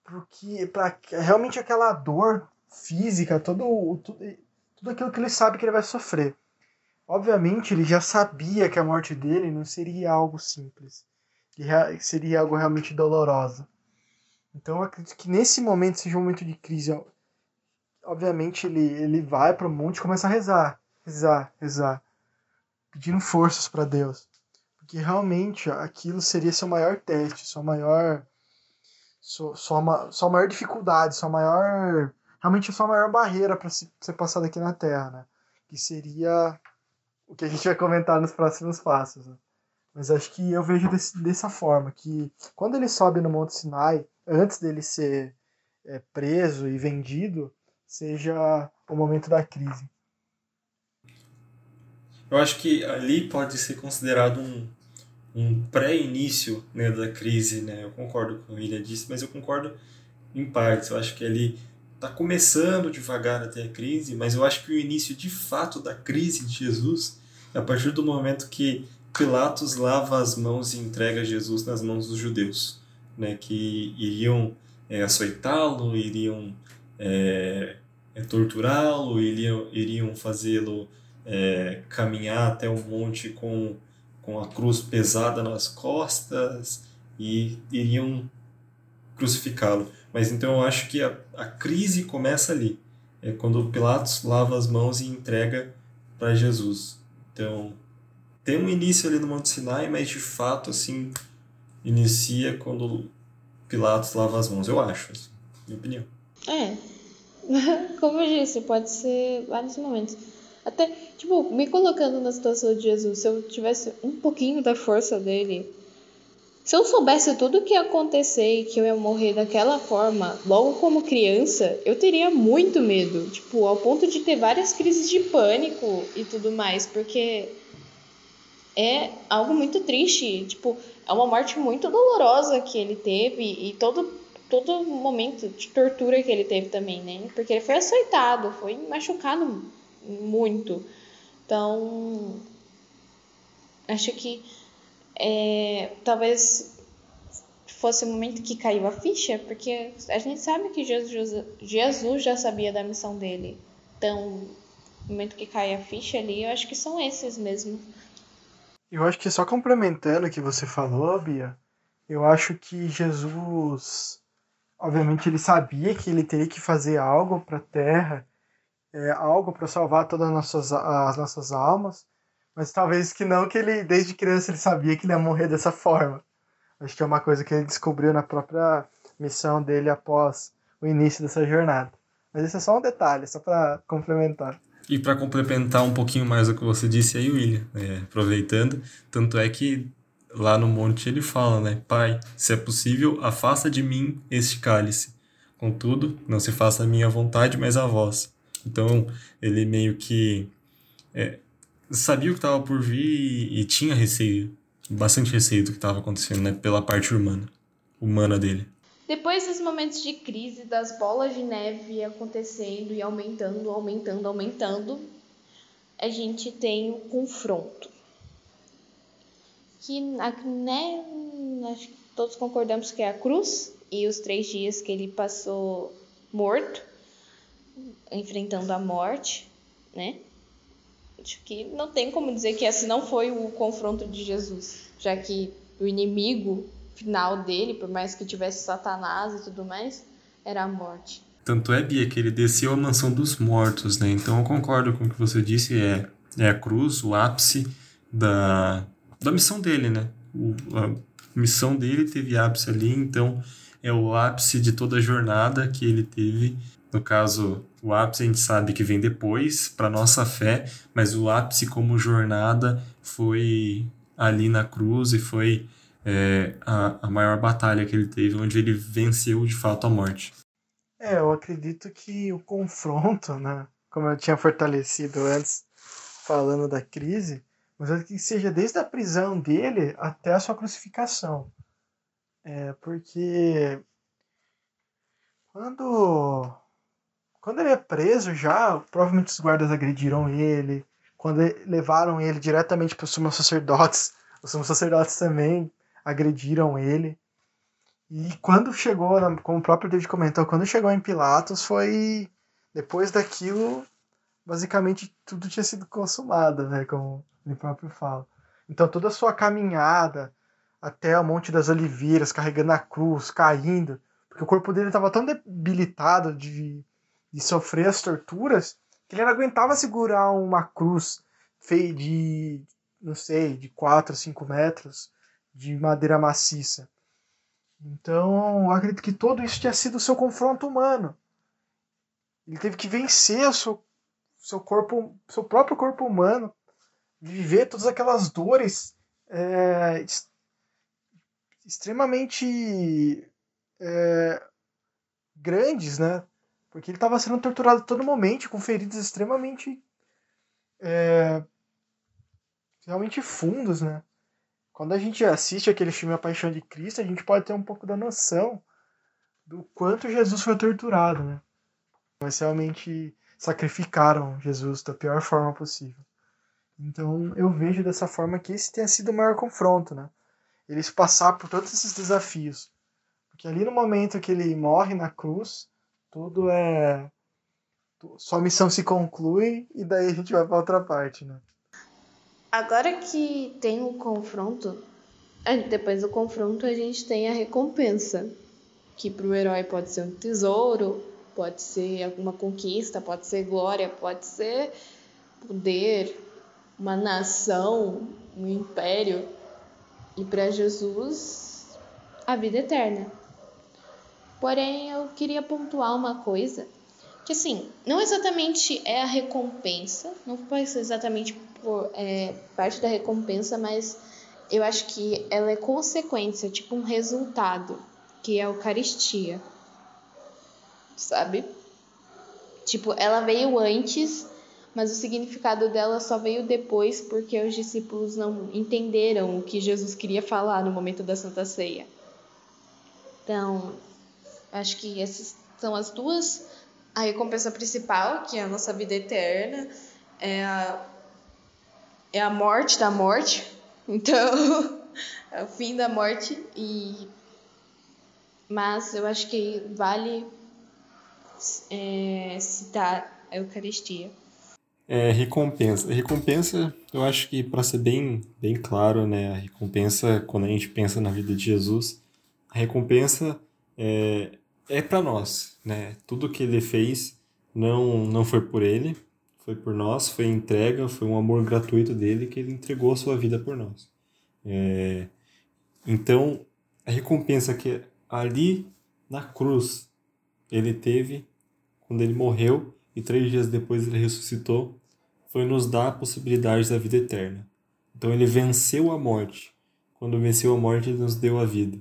para realmente aquela dor física, todo, tudo, tudo aquilo que ele sabe que ele vai sofrer. Obviamente, ele já sabia que a morte dele não seria algo simples, que seria algo realmente doloroso. Então, eu acredito que nesse momento seja um momento de crise. Obviamente, ele, ele vai para o monte e começa a rezar rezar, rezar, pedindo forças para Deus, porque realmente aquilo seria seu maior teste, sua maior, sua, sua, sua maior dificuldade, sua maior, realmente sua maior barreira para ser passado aqui na Terra, né? Que seria o que a gente vai comentar nos próximos passos. Né? Mas acho que eu vejo desse, dessa forma, que quando ele sobe no Monte Sinai, antes dele ser é, preso e vendido, seja o momento da crise. Eu acho que ali pode ser considerado um, um pré-início né, da crise, né? Eu concordo com o William disse, mas eu concordo em partes. Eu acho que ali está começando devagar até a crise, mas eu acho que o início de fato da crise de Jesus é a partir do momento que Pilatos lava as mãos e entrega Jesus nas mãos dos judeus, né? Que iriam é, açoitá-lo, iriam é, é torturá-lo, iriam, iriam fazê-lo é, caminhar até um monte com, com a cruz pesada nas costas e iriam crucificá-lo. Mas então eu acho que a, a crise começa ali. É quando Pilatos lava as mãos e entrega para Jesus. Então tem um início ali no Monte Sinai, mas de fato assim inicia quando Pilatos lava as mãos, eu acho, assim, minha opinião. É. *laughs* Como eu disse, pode ser vários momentos. Até, tipo, me colocando na situação de Jesus, se eu tivesse um pouquinho da força dele, se eu soubesse tudo o que ia acontecer e que eu ia morrer daquela forma, logo como criança, eu teria muito medo, tipo, ao ponto de ter várias crises de pânico e tudo mais, porque é algo muito triste, tipo, é uma morte muito dolorosa que ele teve e todo todo momento de tortura que ele teve também, né? Porque ele foi açoitado, foi machucado muito. Então, acho que é, talvez fosse o momento que caiu a ficha, porque a gente sabe que Jesus, Jesus já sabia da missão dele. Então, o momento que cai a ficha ali, eu acho que são esses mesmo. Eu acho que só complementando o que você falou, Bia, eu acho que Jesus obviamente ele sabia que ele teria que fazer algo para a Terra, é, algo para salvar todas as nossas, as nossas almas, mas talvez que não que ele desde criança ele sabia que ele ia morrer dessa forma. Acho que é uma coisa que ele descobriu na própria missão dele após o início dessa jornada. Mas isso é só um detalhe, só para complementar. E para complementar um pouquinho mais o que você disse aí, William, é, aproveitando, tanto é que lá no monte ele fala, né? Pai, se é possível, afasta de mim este cálice. Contudo, não se faça a minha vontade, mas a vossa. Então, ele meio que é, sabia o que estava por vir e, e, tinha receio, bastante receio do que estava acontecendo, né? Pela parte humana, humana dele. Depois dos momentos de crise, das bolas de neve acontecendo e aumentando, aumentando, aumentando, a gente tem o confronto que né, acho que todos concordamos que é a cruz e os três dias que ele passou morto, enfrentando a morte, né? Acho que não tem como dizer que esse não foi o confronto de Jesus, já que o inimigo final dele, por mais que tivesse Satanás e tudo mais, era a morte. Tanto é, Bia, que ele desceu a mansão dos mortos, né? Então eu concordo com o que você disse, é, é a cruz, o ápice da, da missão dele, né? O, a missão dele teve ápice ali, então é o ápice de toda a jornada que ele teve. No caso, o ápice a gente sabe que vem depois, para nossa fé, mas o ápice como jornada foi ali na cruz e foi é, a, a maior batalha que ele teve, onde ele venceu de fato a morte. É, eu acredito que o confronto, né, como eu tinha fortalecido antes, falando da crise, mas que seja desde a prisão dele até a sua crucificação. É, porque quando quando ele é preso já, provavelmente os guardas agrediram ele. Quando levaram ele diretamente para os sumos sacerdotes, *laughs* os sumos sacerdotes também agrediram ele. E quando chegou, como o próprio David comentou, quando chegou em Pilatos, foi depois daquilo, basicamente tudo tinha sido consumado, né? Como ele próprio fala. Então toda a sua caminhada até o Monte das Oliveiras, carregando a cruz, caindo, porque o corpo dele estava tão debilitado de, de sofrer as torturas que ele não aguentava segurar uma cruz feita de, não sei, de 4 a 5 metros de madeira maciça. Então, acredito que todo isso tinha sido o seu confronto humano. Ele teve que vencer o seu, seu corpo, seu próprio corpo humano viver todas aquelas dores é, extremamente é, grandes, né? Porque ele estava sendo torturado todo momento, com feridas extremamente é, realmente fundos, né? Quando a gente assiste aquele filme A Paixão de Cristo, a gente pode ter um pouco da noção do quanto Jesus foi torturado, né? Mas realmente sacrificaram Jesus da pior forma possível. Então eu vejo dessa forma que esse tenha sido o maior confronto, né? Eles passar por todos esses desafios. Porque ali no momento que ele morre na cruz, tudo é. Sua missão se conclui e daí a gente vai para outra parte, né? Agora que tem o confronto, depois do confronto a gente tem a recompensa. Que para o herói pode ser um tesouro, pode ser alguma conquista, pode ser glória, pode ser poder, uma nação, um império, e para Jesus a vida eterna. Porém, eu queria pontuar uma coisa, que assim, não exatamente é a recompensa, não foi exatamente por é, parte da recompensa, mas eu acho que ela é consequência, tipo um resultado, que é a Eucaristia. Sabe? Tipo, ela veio antes mas o significado dela só veio depois porque os discípulos não entenderam o que Jesus queria falar no momento da Santa Ceia. Então, acho que essas são as duas. A recompensa principal, que é a nossa vida eterna, é a, é a morte da morte. *laughs* Então, é o fim da morte. E, mas eu acho que vale é, citar a Eucaristia. É, recompensa. Recompensa, eu acho que para ser bem, bem claro, né, a recompensa, quando a gente pensa na vida de Jesus, a recompensa é, é para nós, né? Tudo que ele fez não não foi por ele, foi por nós, foi entrega, foi um amor gratuito dele que ele entregou a sua vida por nós. É, então, a recompensa que ali na cruz ele teve, quando ele morreu e três dias depois ele ressuscitou, foi nos dar a possibilidade da vida eterna. Então ele venceu a morte. Quando venceu a morte, ele nos deu a vida.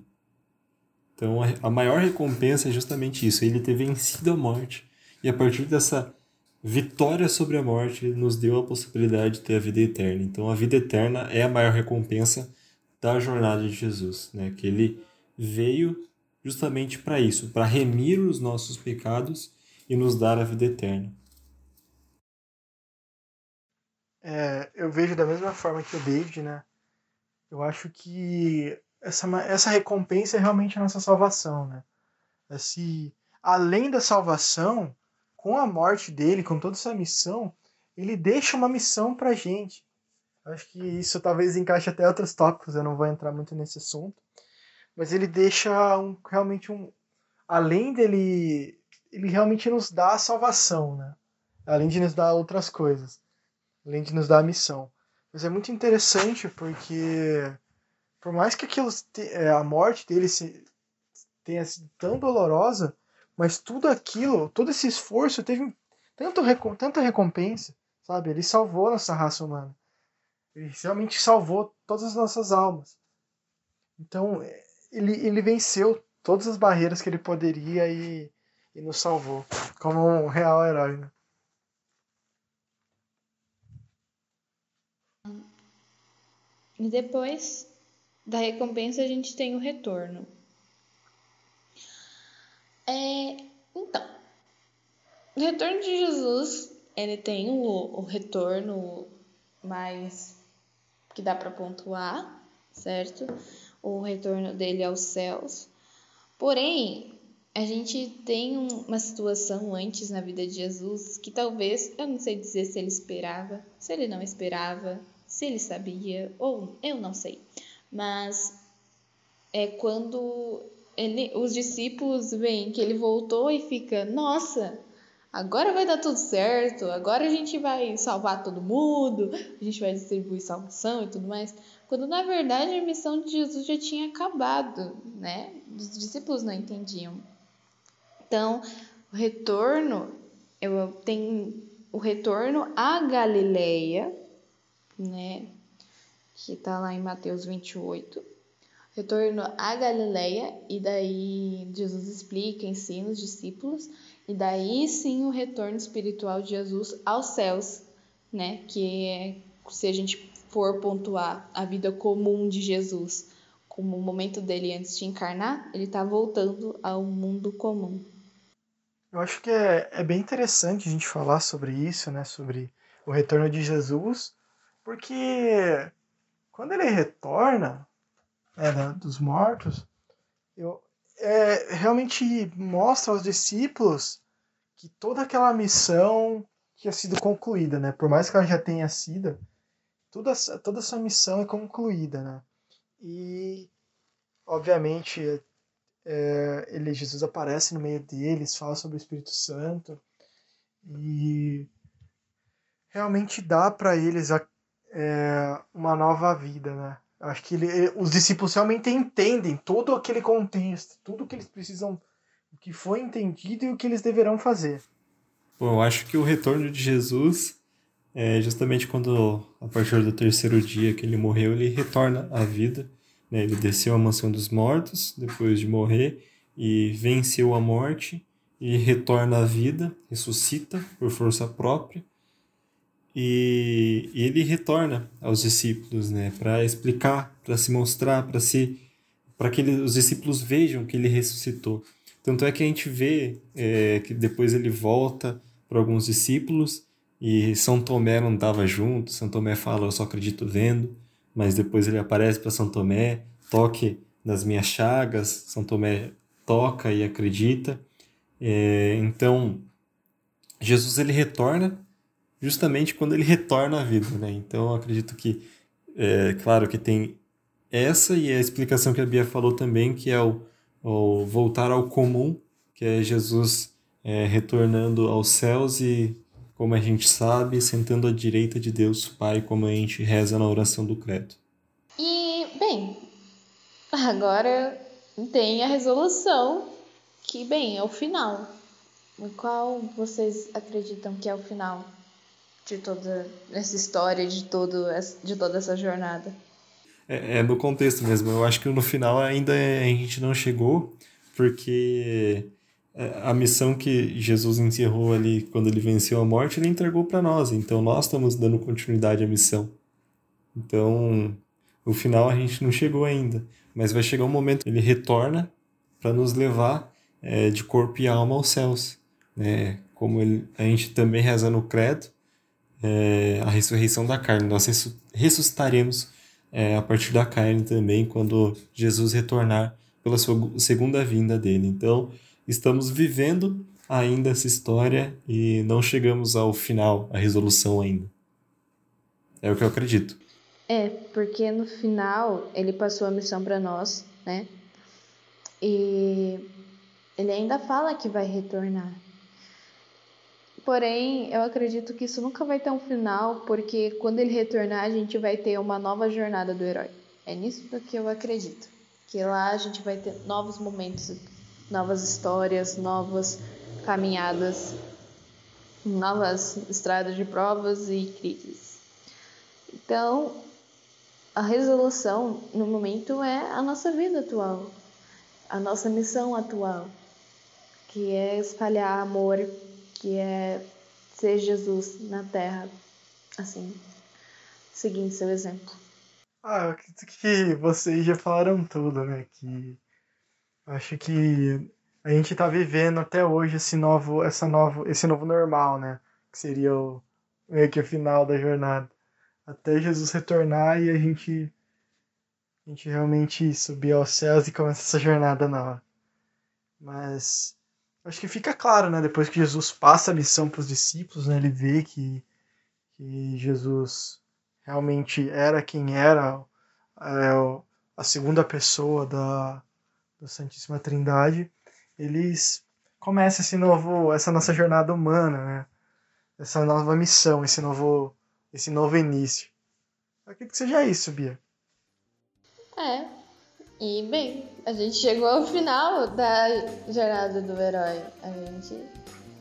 Então a maior recompensa é justamente isso, ele ter vencido a morte. E a partir dessa vitória sobre a morte, ele nos deu a possibilidade de ter a vida eterna. Então a vida eterna é a maior recompensa da jornada de Jesus, né? Que ele veio justamente para isso, para remir os nossos pecados e nos dar a vida eterna. É, eu vejo da mesma forma que o David, né? Eu acho que essa, essa recompensa é realmente a nossa salvação, né? Esse, além da salvação, com a morte dele, com toda essa missão, ele deixa uma missão pra gente. Acho que isso talvez encaixe até outros tópicos, eu não vou entrar muito nesse assunto. Mas ele deixa um, realmente um. Além dele. Ele realmente nos dá a salvação, né? Além de nos dar outras coisas. Além de nos dar a missão. Mas é muito interessante porque. Por mais que aquilo, é, a morte dele tenha sido tão dolorosa, mas tudo aquilo, todo esse esforço teve tanto, tanta recompensa, sabe? Ele salvou nossa raça humana. Ele realmente salvou todas as nossas almas. Então, ele, ele venceu todas as barreiras que ele poderia e, e nos salvou, como um real herói. Né? E depois da recompensa, a gente tem o retorno. É, então, o retorno de Jesus, ele tem o, o retorno mais que dá para pontuar, certo? O retorno dele aos céus. Porém, a gente tem uma situação antes na vida de Jesus que talvez, eu não sei dizer se ele esperava, se ele não esperava, se ele sabia, ou eu não sei. Mas é quando ele, os discípulos veem que ele voltou e fica, nossa, agora vai dar tudo certo, agora a gente vai salvar todo mundo, a gente vai distribuir salvação e tudo mais. Quando na verdade a missão de Jesus já tinha acabado, né? Os discípulos não entendiam. Então, o retorno, eu tenho o retorno à Galileia, né? Que está lá em Mateus 28 retorno à Galileia e daí Jesus explica, ensina os discípulos e daí sim o retorno espiritual de Jesus aos céus, né? Que é, se a gente for pontuar a vida comum de Jesus, como o momento dele antes de encarnar, ele está voltando ao mundo comum. Eu acho que é, é bem interessante a gente falar sobre isso, né? Sobre o retorno de Jesus, porque quando ele retorna né, dos mortos, eu, é, realmente mostra aos discípulos que toda aquela missão tinha sido concluída, né? Por mais que ela já tenha sido, toda, toda essa missão é concluída, né? E, obviamente, é, ele, Jesus aparece no meio deles, fala sobre o Espírito Santo e realmente dá para eles a, é, uma nova vida, né? Acho que ele, os discípulos realmente entendem todo aquele contexto, tudo que eles precisam, o que foi entendido e o que eles deverão fazer. Bom, eu acho que o retorno de Jesus é justamente quando, a partir do terceiro dia que ele morreu, ele retorna à vida. Né? Ele desceu à mansão dos mortos depois de morrer e venceu a morte e retorna à vida, ressuscita por força própria e, ele retorna aos discípulos, né, para explicar, para se mostrar, para se para que ele, os discípulos vejam que ele ressuscitou. Tanto é que a gente vê é, que depois ele volta para alguns discípulos e São Tomé não estava junto. São Tomé fala: Eu só acredito vendo. Mas depois ele aparece para São Tomé: Toque nas minhas chagas. São Tomé toca e acredita. É, então, Jesus ele retorna justamente quando ele retorna à vida, né? Então, acredito que, é claro que tem essa e a explicação que a Bia falou também, que é o, o voltar ao comum, que é Jesus é, retornando aos céus e, como a gente sabe, sentando à direita de Deus Pai, como a gente reza na oração do credo. E, bem, agora tem a resolução, que, bem, é o final. Qual vocês acreditam que é o final de toda essa história, de, todo, de toda essa jornada? É, é no contexto mesmo. Eu acho que no final ainda a gente não chegou, porque é, a missão que Jesus encerrou ali quando ele venceu a morte, ele entregou para nós. Então nós estamos dando continuidade à missão. Então, o final a gente não chegou ainda, mas vai chegar um momento ele retorna para nos levar é, de corpo e alma aos céus né? Como ele, a gente também reza no credo, é, a ressurreição da carne. Nós ressuscitaremos é, a partir da carne também quando Jesus retornar pela sua segunda vinda dele. Então, estamos vivendo ainda essa história e não chegamos ao final, à resolução ainda. É o que eu acredito. É, porque no final ele passou a missão para nós, né? E ele ainda fala que vai retornar. Porém, eu acredito que isso nunca vai ter um final, porque quando ele retornar, a gente vai ter uma nova jornada do herói. É nisso que eu acredito. Que lá a gente vai ter novos momentos, novas histórias, novas caminhadas, novas estradas de provas e crises. Então, a resolução no momento é a nossa vida atual, a nossa missão atual, que é espalhar amor que é ser Jesus na Terra, assim, seguindo seu exemplo. Ah, eu acredito que vocês já falaram tudo, né? Que acho que a gente está vivendo até hoje esse novo, essa novo, esse novo normal, né? Que seria o meio que o final da jornada. Até Jesus retornar e a gente a gente realmente subir aos céus e começar essa jornada nova. Mas acho que fica claro, né? Depois que Jesus passa a missão para os discípulos, né? Ele vê que, que Jesus realmente era quem era, é, a segunda pessoa da, da Santíssima Trindade. Eles começam esse novo, essa nossa jornada humana, né? Essa nova missão, esse novo, esse novo início. Eu acredito que seja isso, Bia. É, e, bem, a gente chegou ao final da jornada do herói. A gente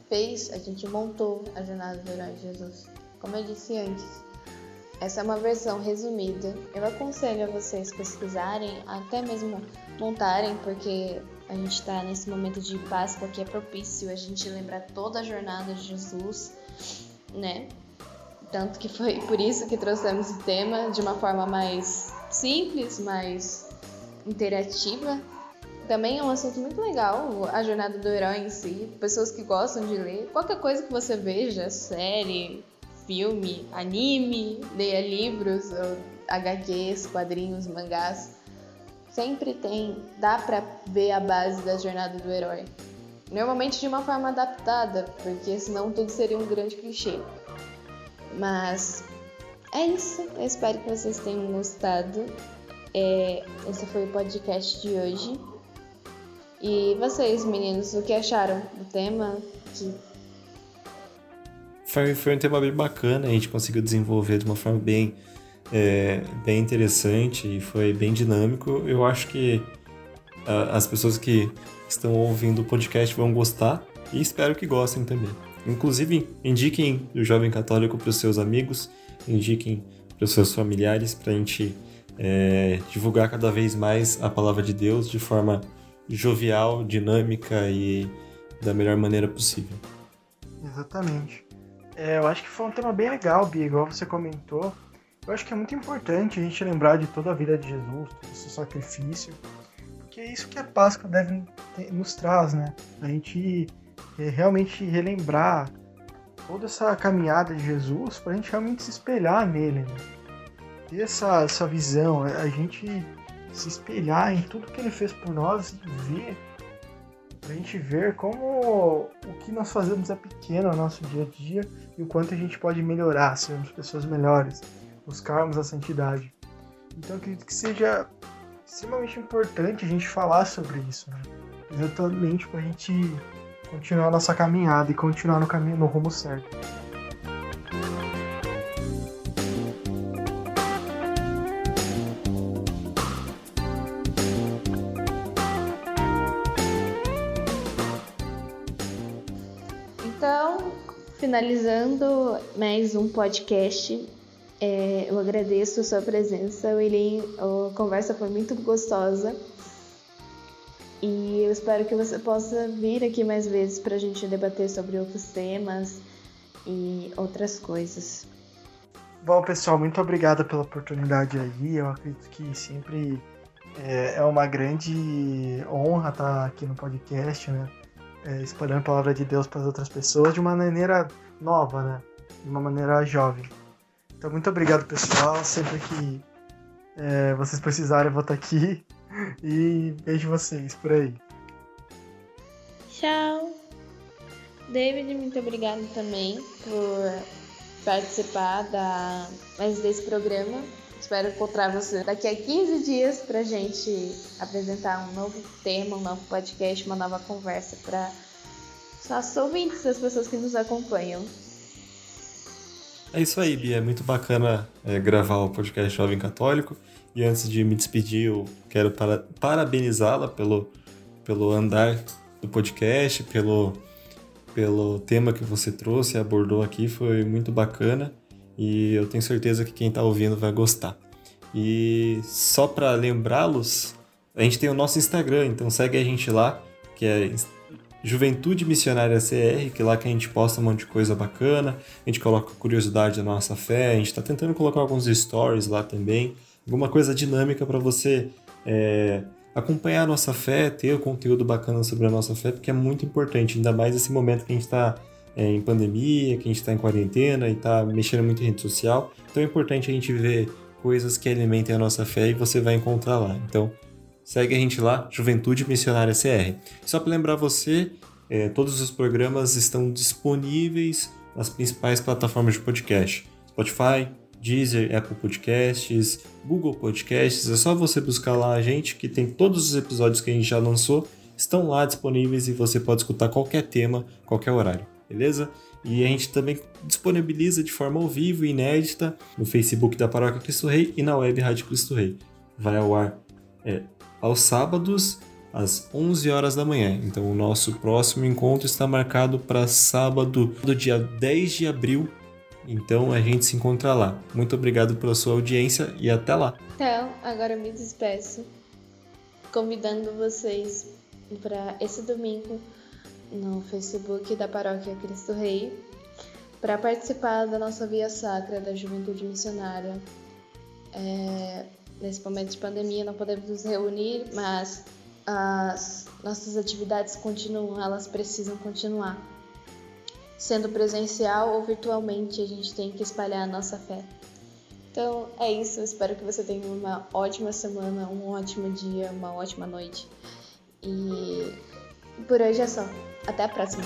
fez, a gente montou a jornada do herói Jesus. Como eu disse antes, essa é uma versão resumida. Eu aconselho a vocês pesquisarem, até mesmo montarem, porque a gente está nesse momento de Páscoa que é propício a gente lembrar toda a jornada de Jesus, né? Tanto que foi por isso que trouxemos o tema de uma forma mais simples, mais interativa. Também é um assunto muito legal, a jornada do herói em si. Pessoas que gostam de ler, qualquer coisa que você veja, série, filme, anime, leia livros, HQs, quadrinhos, mangás, sempre tem, dá pra ver a base da jornada do herói. Normalmente de uma forma adaptada, porque senão tudo seria um grande clichê. Mas é isso. Eu espero que vocês tenham gostado. É, esse foi o podcast de hoje. E vocês, meninos, o que acharam do tema? Foi, foi um tema bem bacana, a gente conseguiu desenvolver de uma forma bem, é, bem interessante e foi bem dinâmico. Eu acho que uh, as pessoas que estão ouvindo o podcast vão gostar e espero que gostem também. Inclusive, indiquem o Jovem Católico para os seus amigos, indiquem para os seus familiares para a gente é, divulgar cada vez mais a palavra de Deus de forma jovial, dinâmica e da melhor maneira possível. Exatamente. É, eu acho que foi um tema bem legal, Bia, igual você comentou. Eu acho que é muito importante a gente lembrar de toda a vida de Jesus, todo esse sacrifício, porque é isso que a Páscoa deve nos traz, né? A gente é, realmente relembrar toda essa caminhada de Jesus para a gente realmente se espelhar nele, né? Ter essa, essa visão, a gente se espelhar em tudo que ele fez por nós e ver, a gente ver como o que nós fazemos é pequeno no nosso dia a dia e o quanto a gente pode melhorar, sermos pessoas melhores, buscarmos a santidade. Então eu acredito que seja extremamente importante a gente falar sobre isso, né? exatamente para a gente continuar nossa caminhada e continuar no caminho, no rumo certo. Finalizando mais um podcast, é, eu agradeço a sua presença, William. A conversa foi muito gostosa. E eu espero que você possa vir aqui mais vezes para a gente debater sobre outros temas e outras coisas. Bom, pessoal, muito obrigado pela oportunidade aí. Eu acredito que sempre é, é uma grande honra estar aqui no podcast, né? É, espalhando a palavra de Deus para as outras pessoas de uma maneira nova, né? De uma maneira jovem. Então, muito obrigado, pessoal. Sempre que é, vocês precisarem, eu vou estar aqui. E vejo vocês por aí. Tchau. David, muito obrigado também por participar da, mais desse programa. Espero encontrar você daqui a 15 dias para gente apresentar um novo tema, um novo podcast, uma nova conversa para nossos ouvintes, as pessoas que nos acompanham. É isso aí, Bia. É muito bacana é, gravar o podcast Jovem Católico. E antes de me despedir, eu quero para, parabenizá-la pelo, pelo andar do podcast, pelo, pelo tema que você trouxe e abordou aqui. Foi muito bacana e eu tenho certeza que quem está ouvindo vai gostar. E só para lembrá-los, a gente tem o nosso Instagram, então segue a gente lá, que é Juventude Missionária CR, que é lá que a gente posta um monte de coisa bacana, a gente coloca curiosidade da nossa fé, a gente está tentando colocar alguns stories lá também alguma coisa dinâmica para você é, acompanhar a nossa fé, ter o conteúdo bacana sobre a nossa fé, porque é muito importante, ainda mais nesse momento que a gente está é, em pandemia, que a gente está em quarentena e está mexendo muito em rede social. Então é importante a gente ver coisas que alimentem a nossa fé e você vai encontrar lá. Então segue a gente lá, Juventude Missionária CR. Só para lembrar você, é, todos os programas estão disponíveis nas principais plataformas de podcast: Spotify, Deezer, Apple Podcasts, Google Podcasts. É só você buscar lá a gente, que tem todos os episódios que a gente já lançou, estão lá disponíveis e você pode escutar qualquer tema, qualquer horário, beleza? E a gente também disponibiliza de forma ao vivo e inédita no Facebook da Paróquia Cristo Rei e na web Rádio Cristo Rei. Vai ao ar é, aos sábados às 11 horas da manhã. Então o nosso próximo encontro está marcado para sábado do dia 10 de abril então a gente se encontra lá. Muito obrigado pela sua audiência e até lá. Então, agora me despeço, convidando vocês para esse domingo no Facebook da Paróquia Cristo Rei para participar da nossa Via Sacra da Juventude Missionária. É, nesse momento de pandemia não podemos nos reunir, mas as nossas atividades continuam, elas precisam continuar sendo presencial ou virtualmente, a gente tem que espalhar a nossa fé. Então é isso, espero que você tenha uma ótima semana, um ótimo dia, uma ótima noite. E por hoje é só. Até a próxima!